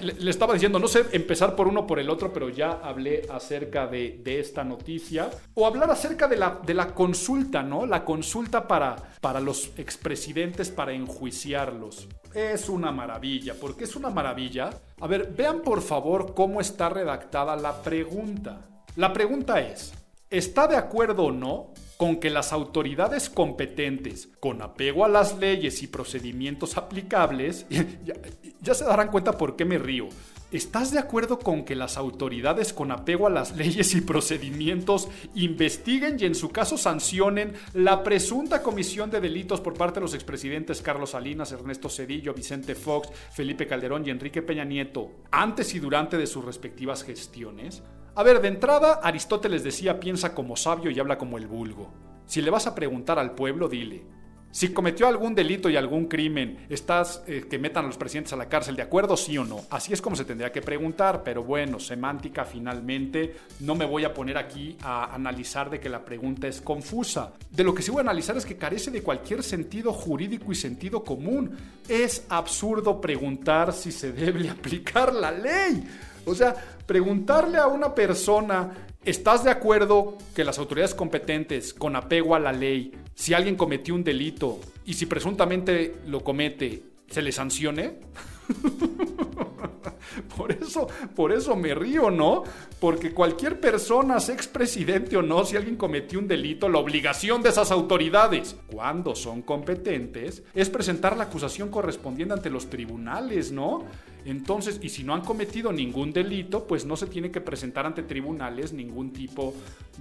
Le, estaba diciendo, no sé empezar por uno por el otro, pero ya hablé acerca de, esta noticia. O hablar acerca de la, de la consulta, ¿no? La consulta para, para los expresidentes, para enjuiciarlos. Es una maravilla. ¿Por qué es una maravilla? A ver, vean por favor cómo está redactada la pregunta. La pregunta es, ¿está de acuerdo o no con que las autoridades competentes, con apego a las leyes y procedimientos aplicables, ya, se darán cuenta por qué me río, ¿Estás de acuerdo con que las autoridades con apego a las leyes y procedimientos investiguen y en su caso sancionen la presunta comisión de delitos por parte de los expresidentes Carlos Salinas, Ernesto Cedillo, Vicente Fox, Felipe Calderón y Enrique Peña Nieto antes y durante de sus respectivas gestiones? A ver, de entrada, Aristóteles decía piensa como sabio y habla como el vulgo. Si le vas a preguntar al pueblo, dile, si cometió algún delito y algún crimen, ¿estás eh, que metan a los presidentes a la cárcel de acuerdo, sí o no? Así es como se tendría que preguntar, pero bueno, semántica finalmente, no me voy a poner aquí a analizar de que la pregunta es confusa. De lo que sí voy a analizar es que carece de cualquier sentido jurídico y sentido común. Es absurdo preguntar si se debe aplicar la ley. O sea, preguntarle a una persona, ¿estás de acuerdo que las autoridades competentes, con apego a la ley, si alguien cometió un delito y si presuntamente lo comete, se le sancione? Por eso, por eso me río, ¿no? Porque cualquier persona, sea expresidente o no, si alguien cometió un delito, la obligación de esas autoridades, cuando son competentes, es presentar la acusación correspondiente ante los tribunales, ¿no? Entonces, y si no han cometido ningún delito, pues no se tiene que presentar ante tribunales ningún tipo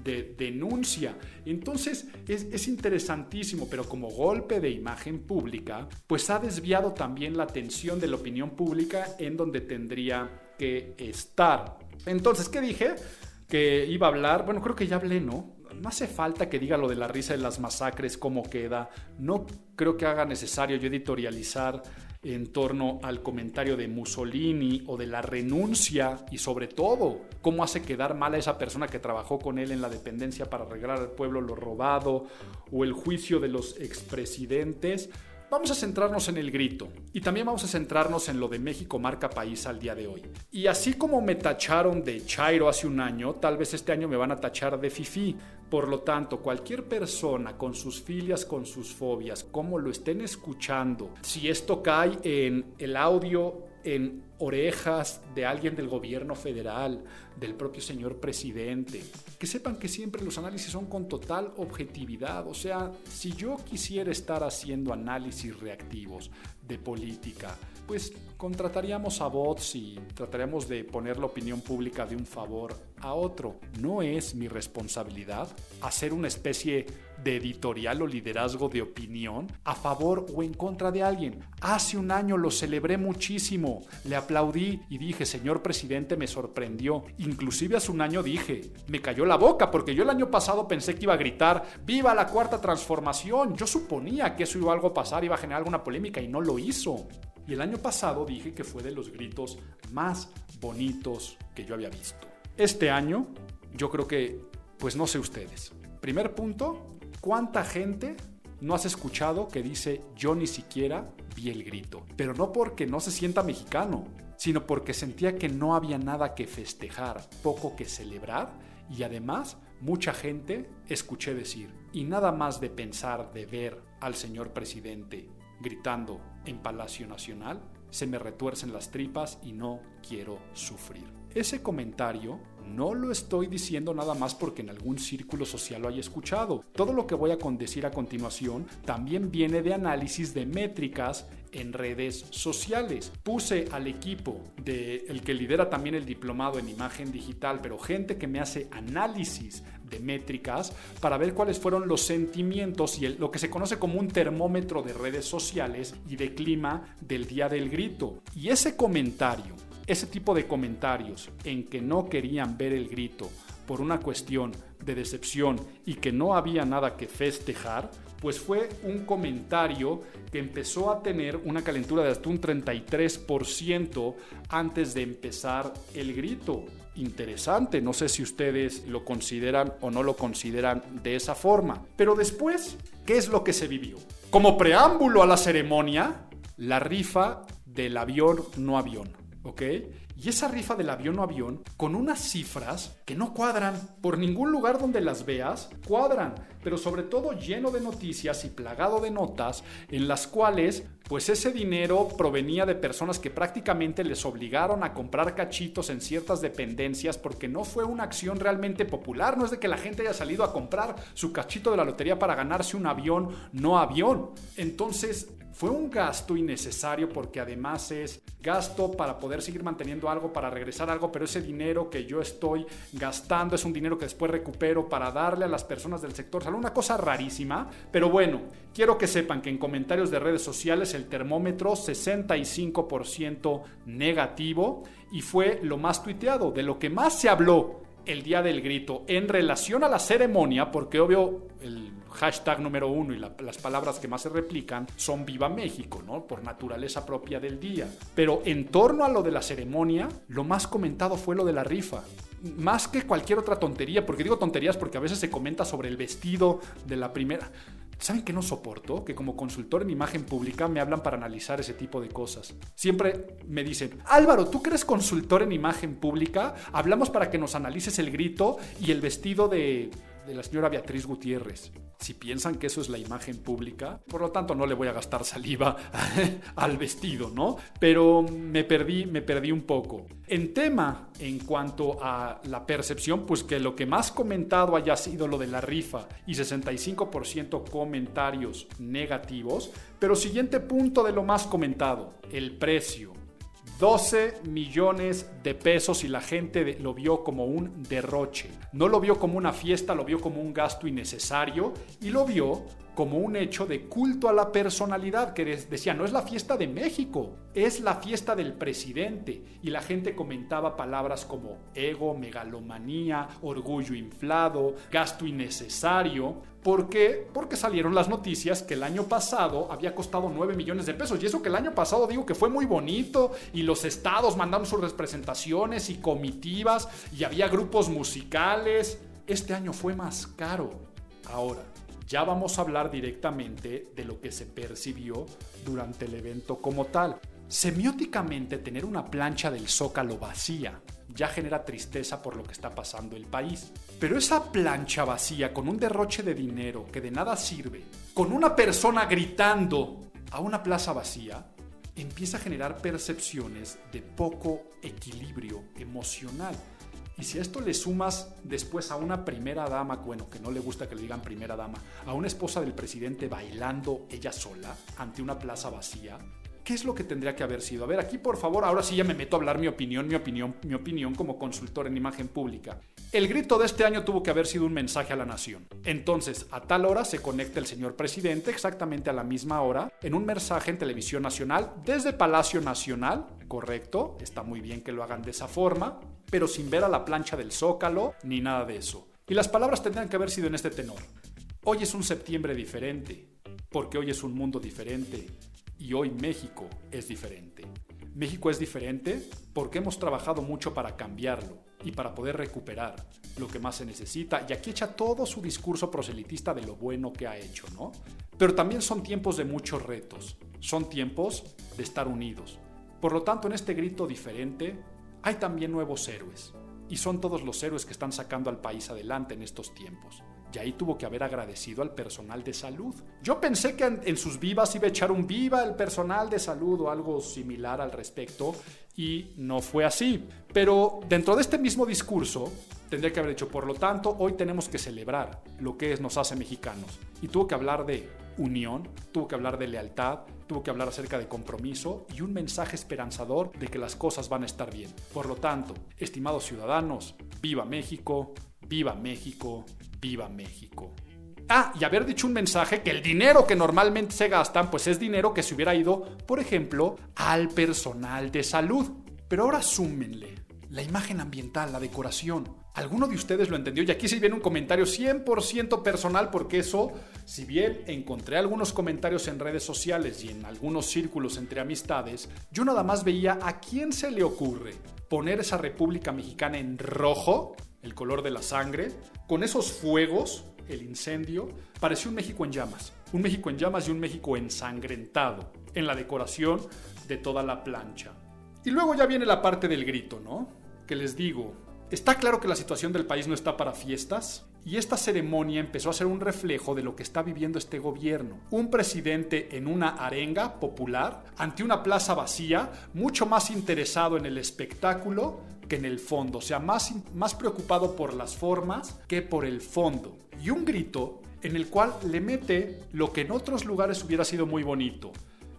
de denuncia. Entonces, es, es, interesantísimo, pero como golpe de imagen pública, pues ha desviado también la atención de la opinión pública en donde tendría que estar. Entonces, ¿qué dije? Que iba a hablar, bueno, creo que ya hablé, ¿no? No hace falta que diga lo de la risa de las masacres, cómo queda. No creo que haga necesario yo editorializar en torno al comentario de Mussolini o de la renuncia y sobre todo cómo hace quedar mal a esa persona que trabajó con él en la dependencia para arreglar al pueblo lo robado o el juicio de los expresidentes. Vamos a centrarnos en el grito y también vamos a centrarnos en lo de México marca país al día de hoy. Y así como me tacharon de Chairo hace un año, tal vez este año me van a tachar de Fifi. Por lo tanto, cualquier persona con sus filias, con sus fobias, como lo estén escuchando, si esto cae en el audio en orejas de alguien del gobierno federal, del propio señor presidente. Que sepan que siempre los análisis son con total objetividad. O sea, si yo quisiera estar haciendo análisis reactivos de política, pues contrataríamos a bots y trataríamos de poner la opinión pública de un favor a otro. No es mi responsabilidad hacer una especie de editorial o liderazgo de opinión a favor o en contra de alguien. Hace un año lo celebré muchísimo, le aplaudí y dije, señor presidente, me sorprendió. Inclusive hace un año dije, me cayó la boca porque yo el año pasado pensé que iba a gritar, viva la cuarta transformación. Yo suponía que eso iba algo a pasar, iba a generar alguna polémica y no lo hizo. Y el año pasado dije que fue de los gritos más bonitos que yo había visto. Este año, yo creo que, pues no sé ustedes. Primer punto, ¿cuánta gente no has escuchado que dice yo ni siquiera vi el grito? Pero no porque no se sienta mexicano, sino porque sentía que no había nada que festejar, poco que celebrar y además mucha gente escuché decir, y nada más de pensar de ver al señor presidente gritando en Palacio Nacional, se me retuercen las tripas y no quiero sufrir. Ese comentario no lo estoy diciendo nada más porque en algún círculo social lo haya escuchado. Todo lo que voy a decir a continuación también viene de análisis de métricas en redes sociales. Puse al equipo de el que lidera también el diplomado en imagen digital, pero gente que me hace análisis de métricas para ver cuáles fueron los sentimientos y lo que se conoce como un termómetro de redes sociales y de clima del día del grito. Y ese comentario ese tipo de comentarios en que no querían ver el grito por una cuestión de decepción y que no había nada que festejar, pues fue un comentario que empezó a tener una calentura de hasta un 33% antes de empezar el grito. Interesante, no sé si ustedes lo consideran o no lo consideran de esa forma. Pero después, ¿qué es lo que se vivió? Como preámbulo a la ceremonia, la rifa del avión no avión, ¿ok? Y esa rifa del avión o avión, con unas cifras que no cuadran, por ningún lugar donde las veas, cuadran, pero sobre todo lleno de noticias y plagado de notas en las cuales pues ese dinero provenía de personas que prácticamente les obligaron a comprar cachitos en ciertas dependencias porque no fue una acción realmente popular, no es de que la gente haya salido a comprar su cachito de la lotería para ganarse un avión, no avión. Entonces, fue un gasto innecesario porque además es gasto para poder seguir manteniendo algo, para regresar algo, pero ese dinero que yo estoy gastando es un dinero que después recupero para darle a las personas del sector salud. Una cosa rarísima, pero bueno, quiero que sepan que en comentarios de redes sociales el termómetro 65% negativo y fue lo más tuiteado, de lo que más se habló el día del grito en relación a la ceremonia, porque obvio el hashtag número uno y las palabras que más se replican son Viva México, ¿no? Por naturaleza propia del día. Pero en torno a lo de la ceremonia, lo más comentado fue lo de la rifa. Más que cualquier otra tontería, porque digo tonterías porque a veces se comenta sobre el vestido de la primera. ¿Saben qué no soporto? Que como consultor en imagen pública me hablan para analizar ese tipo de cosas. Siempre me dicen, Álvaro, ¿tú que eres consultor en imagen pública? Hablamos para que nos analices el grito y el vestido de de la señora Beatriz Gutiérrez. Si piensan que eso es la imagen pública, por lo tanto no le voy a gastar saliva al vestido, ¿no? Pero me perdí, me perdí un poco. En tema, en cuanto a la percepción, pues que lo que más comentado haya sido lo de la rifa y 65% comentarios negativos, pero siguiente punto de lo más comentado, el precio. 12 millones de pesos y la gente lo vio como un derroche. No lo vio como una fiesta, lo vio como un gasto innecesario y lo vio como un hecho de culto a la personalidad, que decía, no es la fiesta de México, es la fiesta del presidente. Y la gente comentaba palabras como ego, megalomanía, orgullo inflado, gasto innecesario. ¿Por qué? Porque salieron las noticias que el año pasado había costado 9 millones de pesos. Y eso que el año pasado digo que fue muy bonito y los estados mandaron sus representaciones y comitivas y había grupos musicales. Este año fue más caro. Ahora, ya vamos a hablar directamente de lo que se percibió durante el evento como tal. Semióticamente, tener una plancha del zócalo vacía ya genera tristeza por lo que está pasando el país. Pero esa plancha vacía con un derroche de dinero que de nada sirve, con una persona gritando a una plaza vacía, empieza a generar percepciones de poco equilibrio emocional. Y si esto le sumas después a una primera dama, bueno, que no le gusta que le digan primera dama, a una esposa del presidente bailando ella sola ante una plaza vacía, ¿qué es lo que tendría que haber sido? A ver, aquí por favor, ahora sí ya me meto a hablar mi opinión, mi opinión, mi opinión como consultor en imagen pública. El grito de este año tuvo que haber sido un mensaje a la nación. Entonces, a tal hora se conecta el señor presidente, exactamente a la misma hora, en un mensaje en televisión nacional desde Palacio Nacional, correcto, está muy bien que lo hagan de esa forma, pero sin ver a la plancha del zócalo ni nada de eso. Y las palabras tendrían que haber sido en este tenor. Hoy es un septiembre diferente, porque hoy es un mundo diferente, y hoy México es diferente. México es diferente porque hemos trabajado mucho para cambiarlo y para poder recuperar lo que más se necesita. Y aquí echa todo su discurso proselitista de lo bueno que ha hecho, ¿no? Pero también son tiempos de muchos retos, son tiempos de estar unidos. Por lo tanto, en este grito diferente hay también nuevos héroes. Y son todos los héroes que están sacando al país adelante en estos tiempos. Y ahí tuvo que haber agradecido al personal de salud. Yo pensé que en, sus vivas iba a echar un viva el personal de salud o algo similar al respecto y no fue así. Pero dentro de este mismo discurso tendría que haber dicho, por lo tanto, hoy tenemos que celebrar lo que es, nos hace mexicanos. Y tuvo que hablar de unión, tuvo que hablar de lealtad, tuvo que hablar acerca de compromiso y un mensaje esperanzador de que las cosas van a estar bien. Por lo tanto, estimados ciudadanos, viva México, viva México, Viva México. Ah, y haber dicho un mensaje que el dinero que normalmente se gastan, pues es dinero que se hubiera ido, por ejemplo, al personal de salud. Pero ahora súmenle la imagen ambiental, la decoración. ¿Alguno de ustedes lo entendió? Y aquí sí viene un comentario 100% personal porque eso, si bien encontré algunos comentarios en redes sociales y en algunos círculos entre amistades, yo nada más veía a quién se le ocurre poner esa República Mexicana en rojo, el color de la sangre, con esos fuegos, el incendio, pareció un México en llamas. Un México en llamas y un México ensangrentado en la decoración de toda la plancha. Y luego ya viene la parte del grito, ¿no? Que les digo, Está claro que la situación del país no está para fiestas y esta ceremonia empezó a ser un reflejo de lo que está viviendo este gobierno. Un presidente en una arenga popular, ante una plaza vacía, mucho más interesado en el espectáculo que en el fondo, o sea, más, más preocupado por las formas que por el fondo. Y un grito en el cual le mete lo que en otros lugares hubiera sido muy bonito.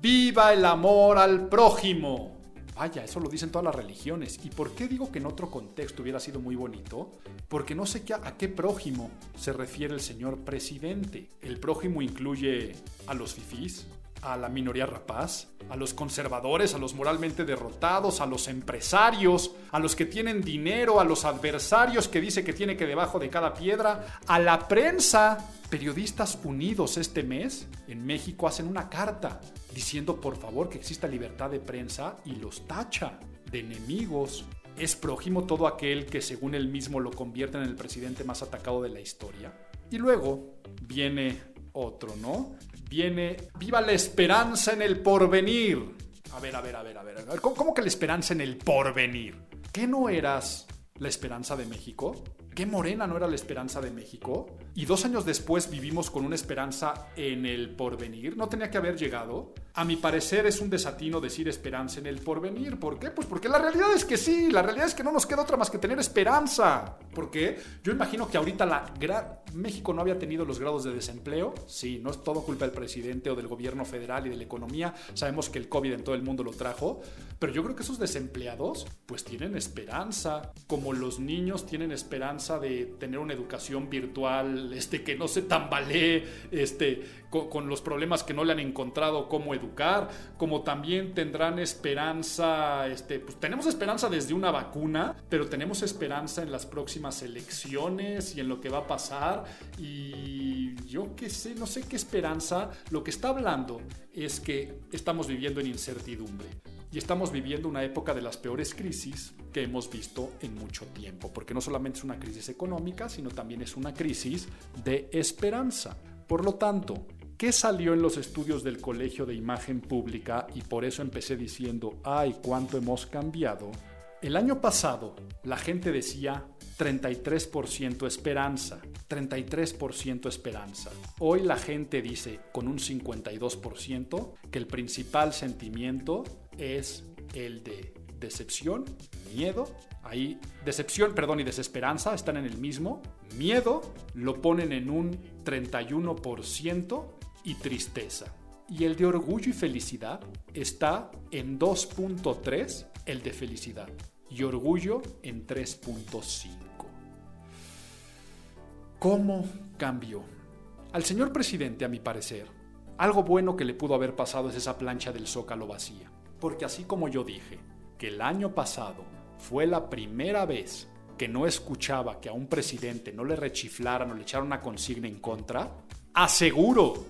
¡Viva el amor al prójimo! Vaya, eso lo dicen todas las religiones. ¿Y por qué digo que en otro contexto hubiera sido muy bonito? Porque no sé a qué prójimo se refiere el señor presidente. El prójimo incluye a los fifís, a la minoría rapaz, a los conservadores, a los moralmente derrotados, a los empresarios, a los que tienen dinero, a los adversarios que dice que tiene que debajo de cada piedra, a la prensa. Periodistas unidos este mes en México hacen una carta diciendo por favor que exista libertad de prensa y los tacha de enemigos. Es prójimo todo aquel que según él mismo lo convierte en el presidente más atacado de la historia. Y luego viene otro, ¿no? Viene, viva la esperanza en el porvenir. A ver, a ver, a ver, a ver. ¿Cómo, cómo que la esperanza en el porvenir? ¿Qué no eras la esperanza de México? ¿Qué Morena no era la esperanza de México? Y dos años después vivimos con una esperanza en el porvenir. ¿No tenía que haber llegado? A mi parecer es un desatino decir esperanza en el porvenir. ¿Por qué? Pues porque la realidad es que sí, la realidad es que no nos queda otra más que tener esperanza. ¿Por qué? Yo imagino que ahorita la México no había tenido los grados de desempleo. Sí, no es todo culpa del presidente o del gobierno federal y de la economía. Sabemos que el COVID en todo el mundo lo trajo. Pero yo creo que esos desempleados pues tienen esperanza. Como los niños tienen esperanza de tener una educación virtual este, que no se tambalee este, con, los problemas que no le han encontrado cómo educar, como también tendrán esperanza, este, pues tenemos esperanza desde una vacuna, pero tenemos esperanza en las próximas elecciones y en lo que va a pasar. Y yo qué sé, no sé qué esperanza, lo que está hablando es que estamos viviendo en incertidumbre y estamos viviendo una época de las peores crisis que hemos visto en mucho tiempo, porque no solamente es una crisis económica, sino también es una crisis de esperanza. Por lo tanto, ¿qué salió en los estudios del Colegio de Imagen Pública? Y por eso empecé diciendo, ay, cuánto hemos cambiado. El año pasado la gente decía 33% esperanza, 33% esperanza. Hoy la gente dice con un 52% que el principal sentimiento es el de decepción, miedo. Ahí, decepción, perdón, y desesperanza están en el mismo. Miedo lo ponen en un 31% y tristeza. Y el de orgullo y felicidad está en 2.3, el de felicidad. Y orgullo en 3.5. ¿Cómo cambió? Al señor presidente, a mi parecer, algo bueno que le pudo haber pasado es esa plancha del zócalo vacía. Porque así como yo dije que el año pasado fue la primera vez que no escuchaba que a un presidente no le rechiflaran o le echaran una consigna en contra, aseguro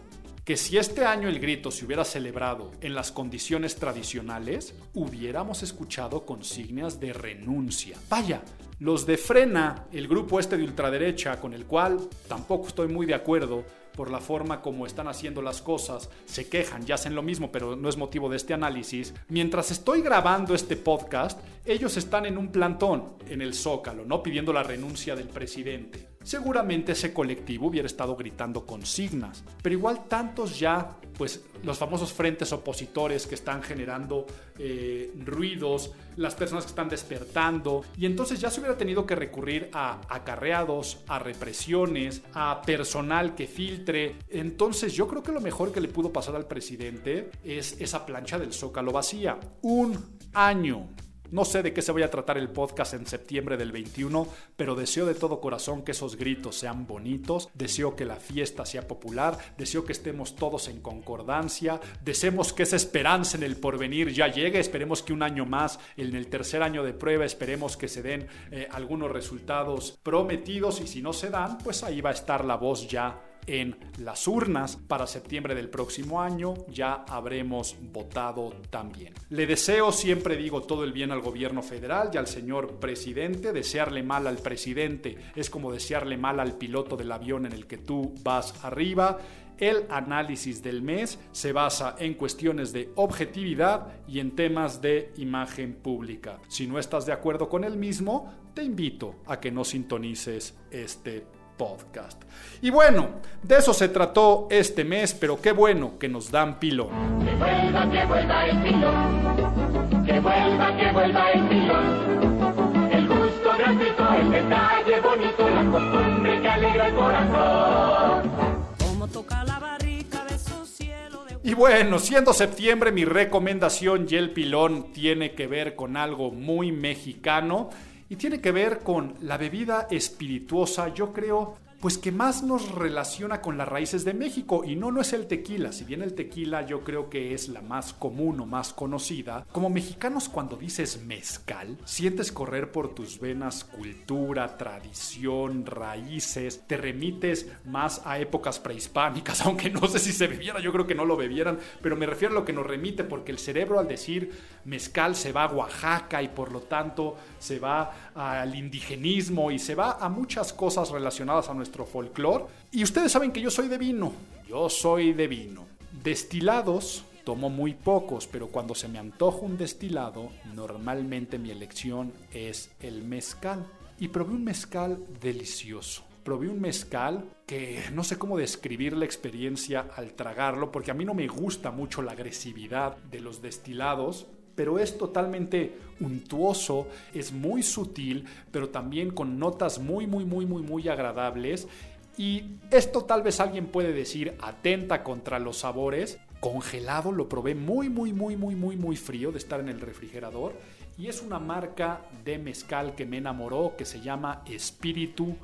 que si este año el grito se hubiera celebrado en las condiciones tradicionales, hubiéramos escuchado consignas de renuncia. Vaya, los de Frena, el grupo este de ultraderecha, con el cual tampoco estoy muy de acuerdo, por la forma como están haciendo las cosas, se quejan y hacen lo mismo, pero no es motivo de este análisis. Mientras estoy grabando este podcast, ellos están en un plantón en el Zócalo, ¿no? Pidiendo la renuncia del presidente. Seguramente ese colectivo hubiera estado gritando consignas, pero igual tantos ya, pues los famosos frentes opositores que están generando eh, ruidos, las personas que están despertando, y entonces ya se hubiera tenido que recurrir a acarreados, a represiones, a personal que filtre. Entonces yo creo que lo mejor que le pudo pasar al presidente es esa plancha del zócalo vacía. Un año No sé de qué se vaya a tratar el podcast en septiembre del 21, pero deseo de todo corazón que esos gritos sean bonitos, deseo que la fiesta sea popular, deseo que estemos todos en concordancia, deseemos que esa esperanza en el porvenir ya llegue, esperemos que un año más, en el tercer año de prueba, esperemos que se den eh, algunos resultados prometidos. Y si no se dan, pues ahí va a estar la voz ya en las urnas para septiembre del próximo año ya habremos votado también. Le deseo, siempre digo, todo el bien al gobierno federal y al señor presidente. Desearle mal al presidente es como desearle mal al piloto del avión en el que tú vas arriba. El análisis del mes se basa en cuestiones de objetividad y en temas de imagen pública. Si no estás de acuerdo con el mismo, te invito a que no sintonices este podcast. Y bueno, de eso se trató este mes, pero qué bueno que nos dan pilón. Que vuelva, que vuelva el pilón. Que vuelva, que vuelva el pilón. El gusto gratuito, el detalle bonito, la costumbre que alegra el corazón. Como toca la barrica de su cielo de... Y bueno, siendo septiembre, mi recomendación y el pilón tiene que ver con algo muy mexicano y tiene que ver con la bebida espirituosa, yo creo, pues que más nos relaciona con las raíces de México. Y no no es el tequila, si bien el tequila yo creo que es la más común o más conocida, como mexicanos cuando dices mezcal, sientes correr por tus venas cultura, tradición, raíces, te remites más a épocas prehispánicas, aunque no sé si se bebiera, yo creo que no lo bebieran, pero me refiero a lo que nos remite porque el cerebro al decir mezcal se va a Oaxaca y por lo tanto se va al indigenismo y se va a muchas cosas relacionadas a nuestra folclore. Y ustedes saben que yo soy de vino. Yo soy de vino. Destilados tomo muy pocos, pero cuando se me antoja un destilado, normalmente mi elección es el mezcal. Y probé un mezcal delicioso. Probé un mezcal que no sé cómo describir la experiencia al tragarlo, porque a mí no me gusta mucho la agresividad de los destilados, pero es totalmente untuoso, es muy sutil, pero también con notas muy, muy, muy, muy, muy agradables. Y esto tal vez alguien puede decir atenta contra los sabores. Congelado lo probé muy, muy, muy, muy, muy, muy frío de estar en el refrigerador. Y es una marca de mezcal que me enamoró que se llama Espíritu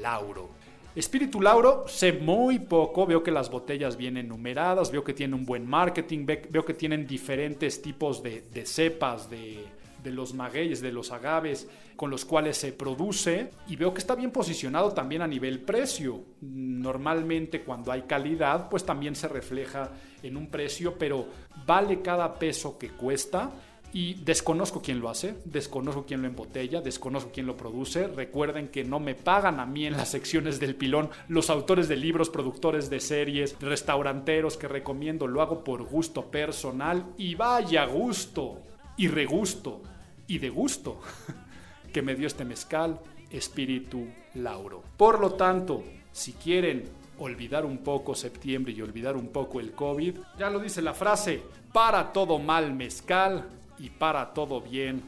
Lauro. Espíritu Lauro, sé muy poco, veo que las botellas vienen numeradas, veo que tienen un buen marketing, veo que tienen diferentes tipos de, cepas de, de los magueyes, de los agaves con los cuales se produce y veo que está bien posicionado también a nivel precio. Normalmente cuando hay calidad pues también se refleja en un precio, pero vale cada peso que cuesta y desconozco quién lo hace, desconozco quién lo embotella, desconozco quién lo produce. Recuerden que no me pagan a mí en las secciones del pilón los autores de libros, productores de series, restauranteros que recomiendo. Lo hago por gusto personal y vaya gusto y regusto y de gusto que me dio este mezcal, espíritu Lauro. Por lo tanto, si quieren olvidar un poco septiembre y olvidar un poco el COVID, ya lo dice la frase, para todo mal mezcal, y para todo bien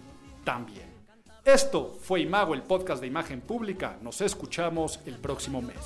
también. Esto fue Imago, el podcast de imagen pública. Nos escuchamos el próximo mes.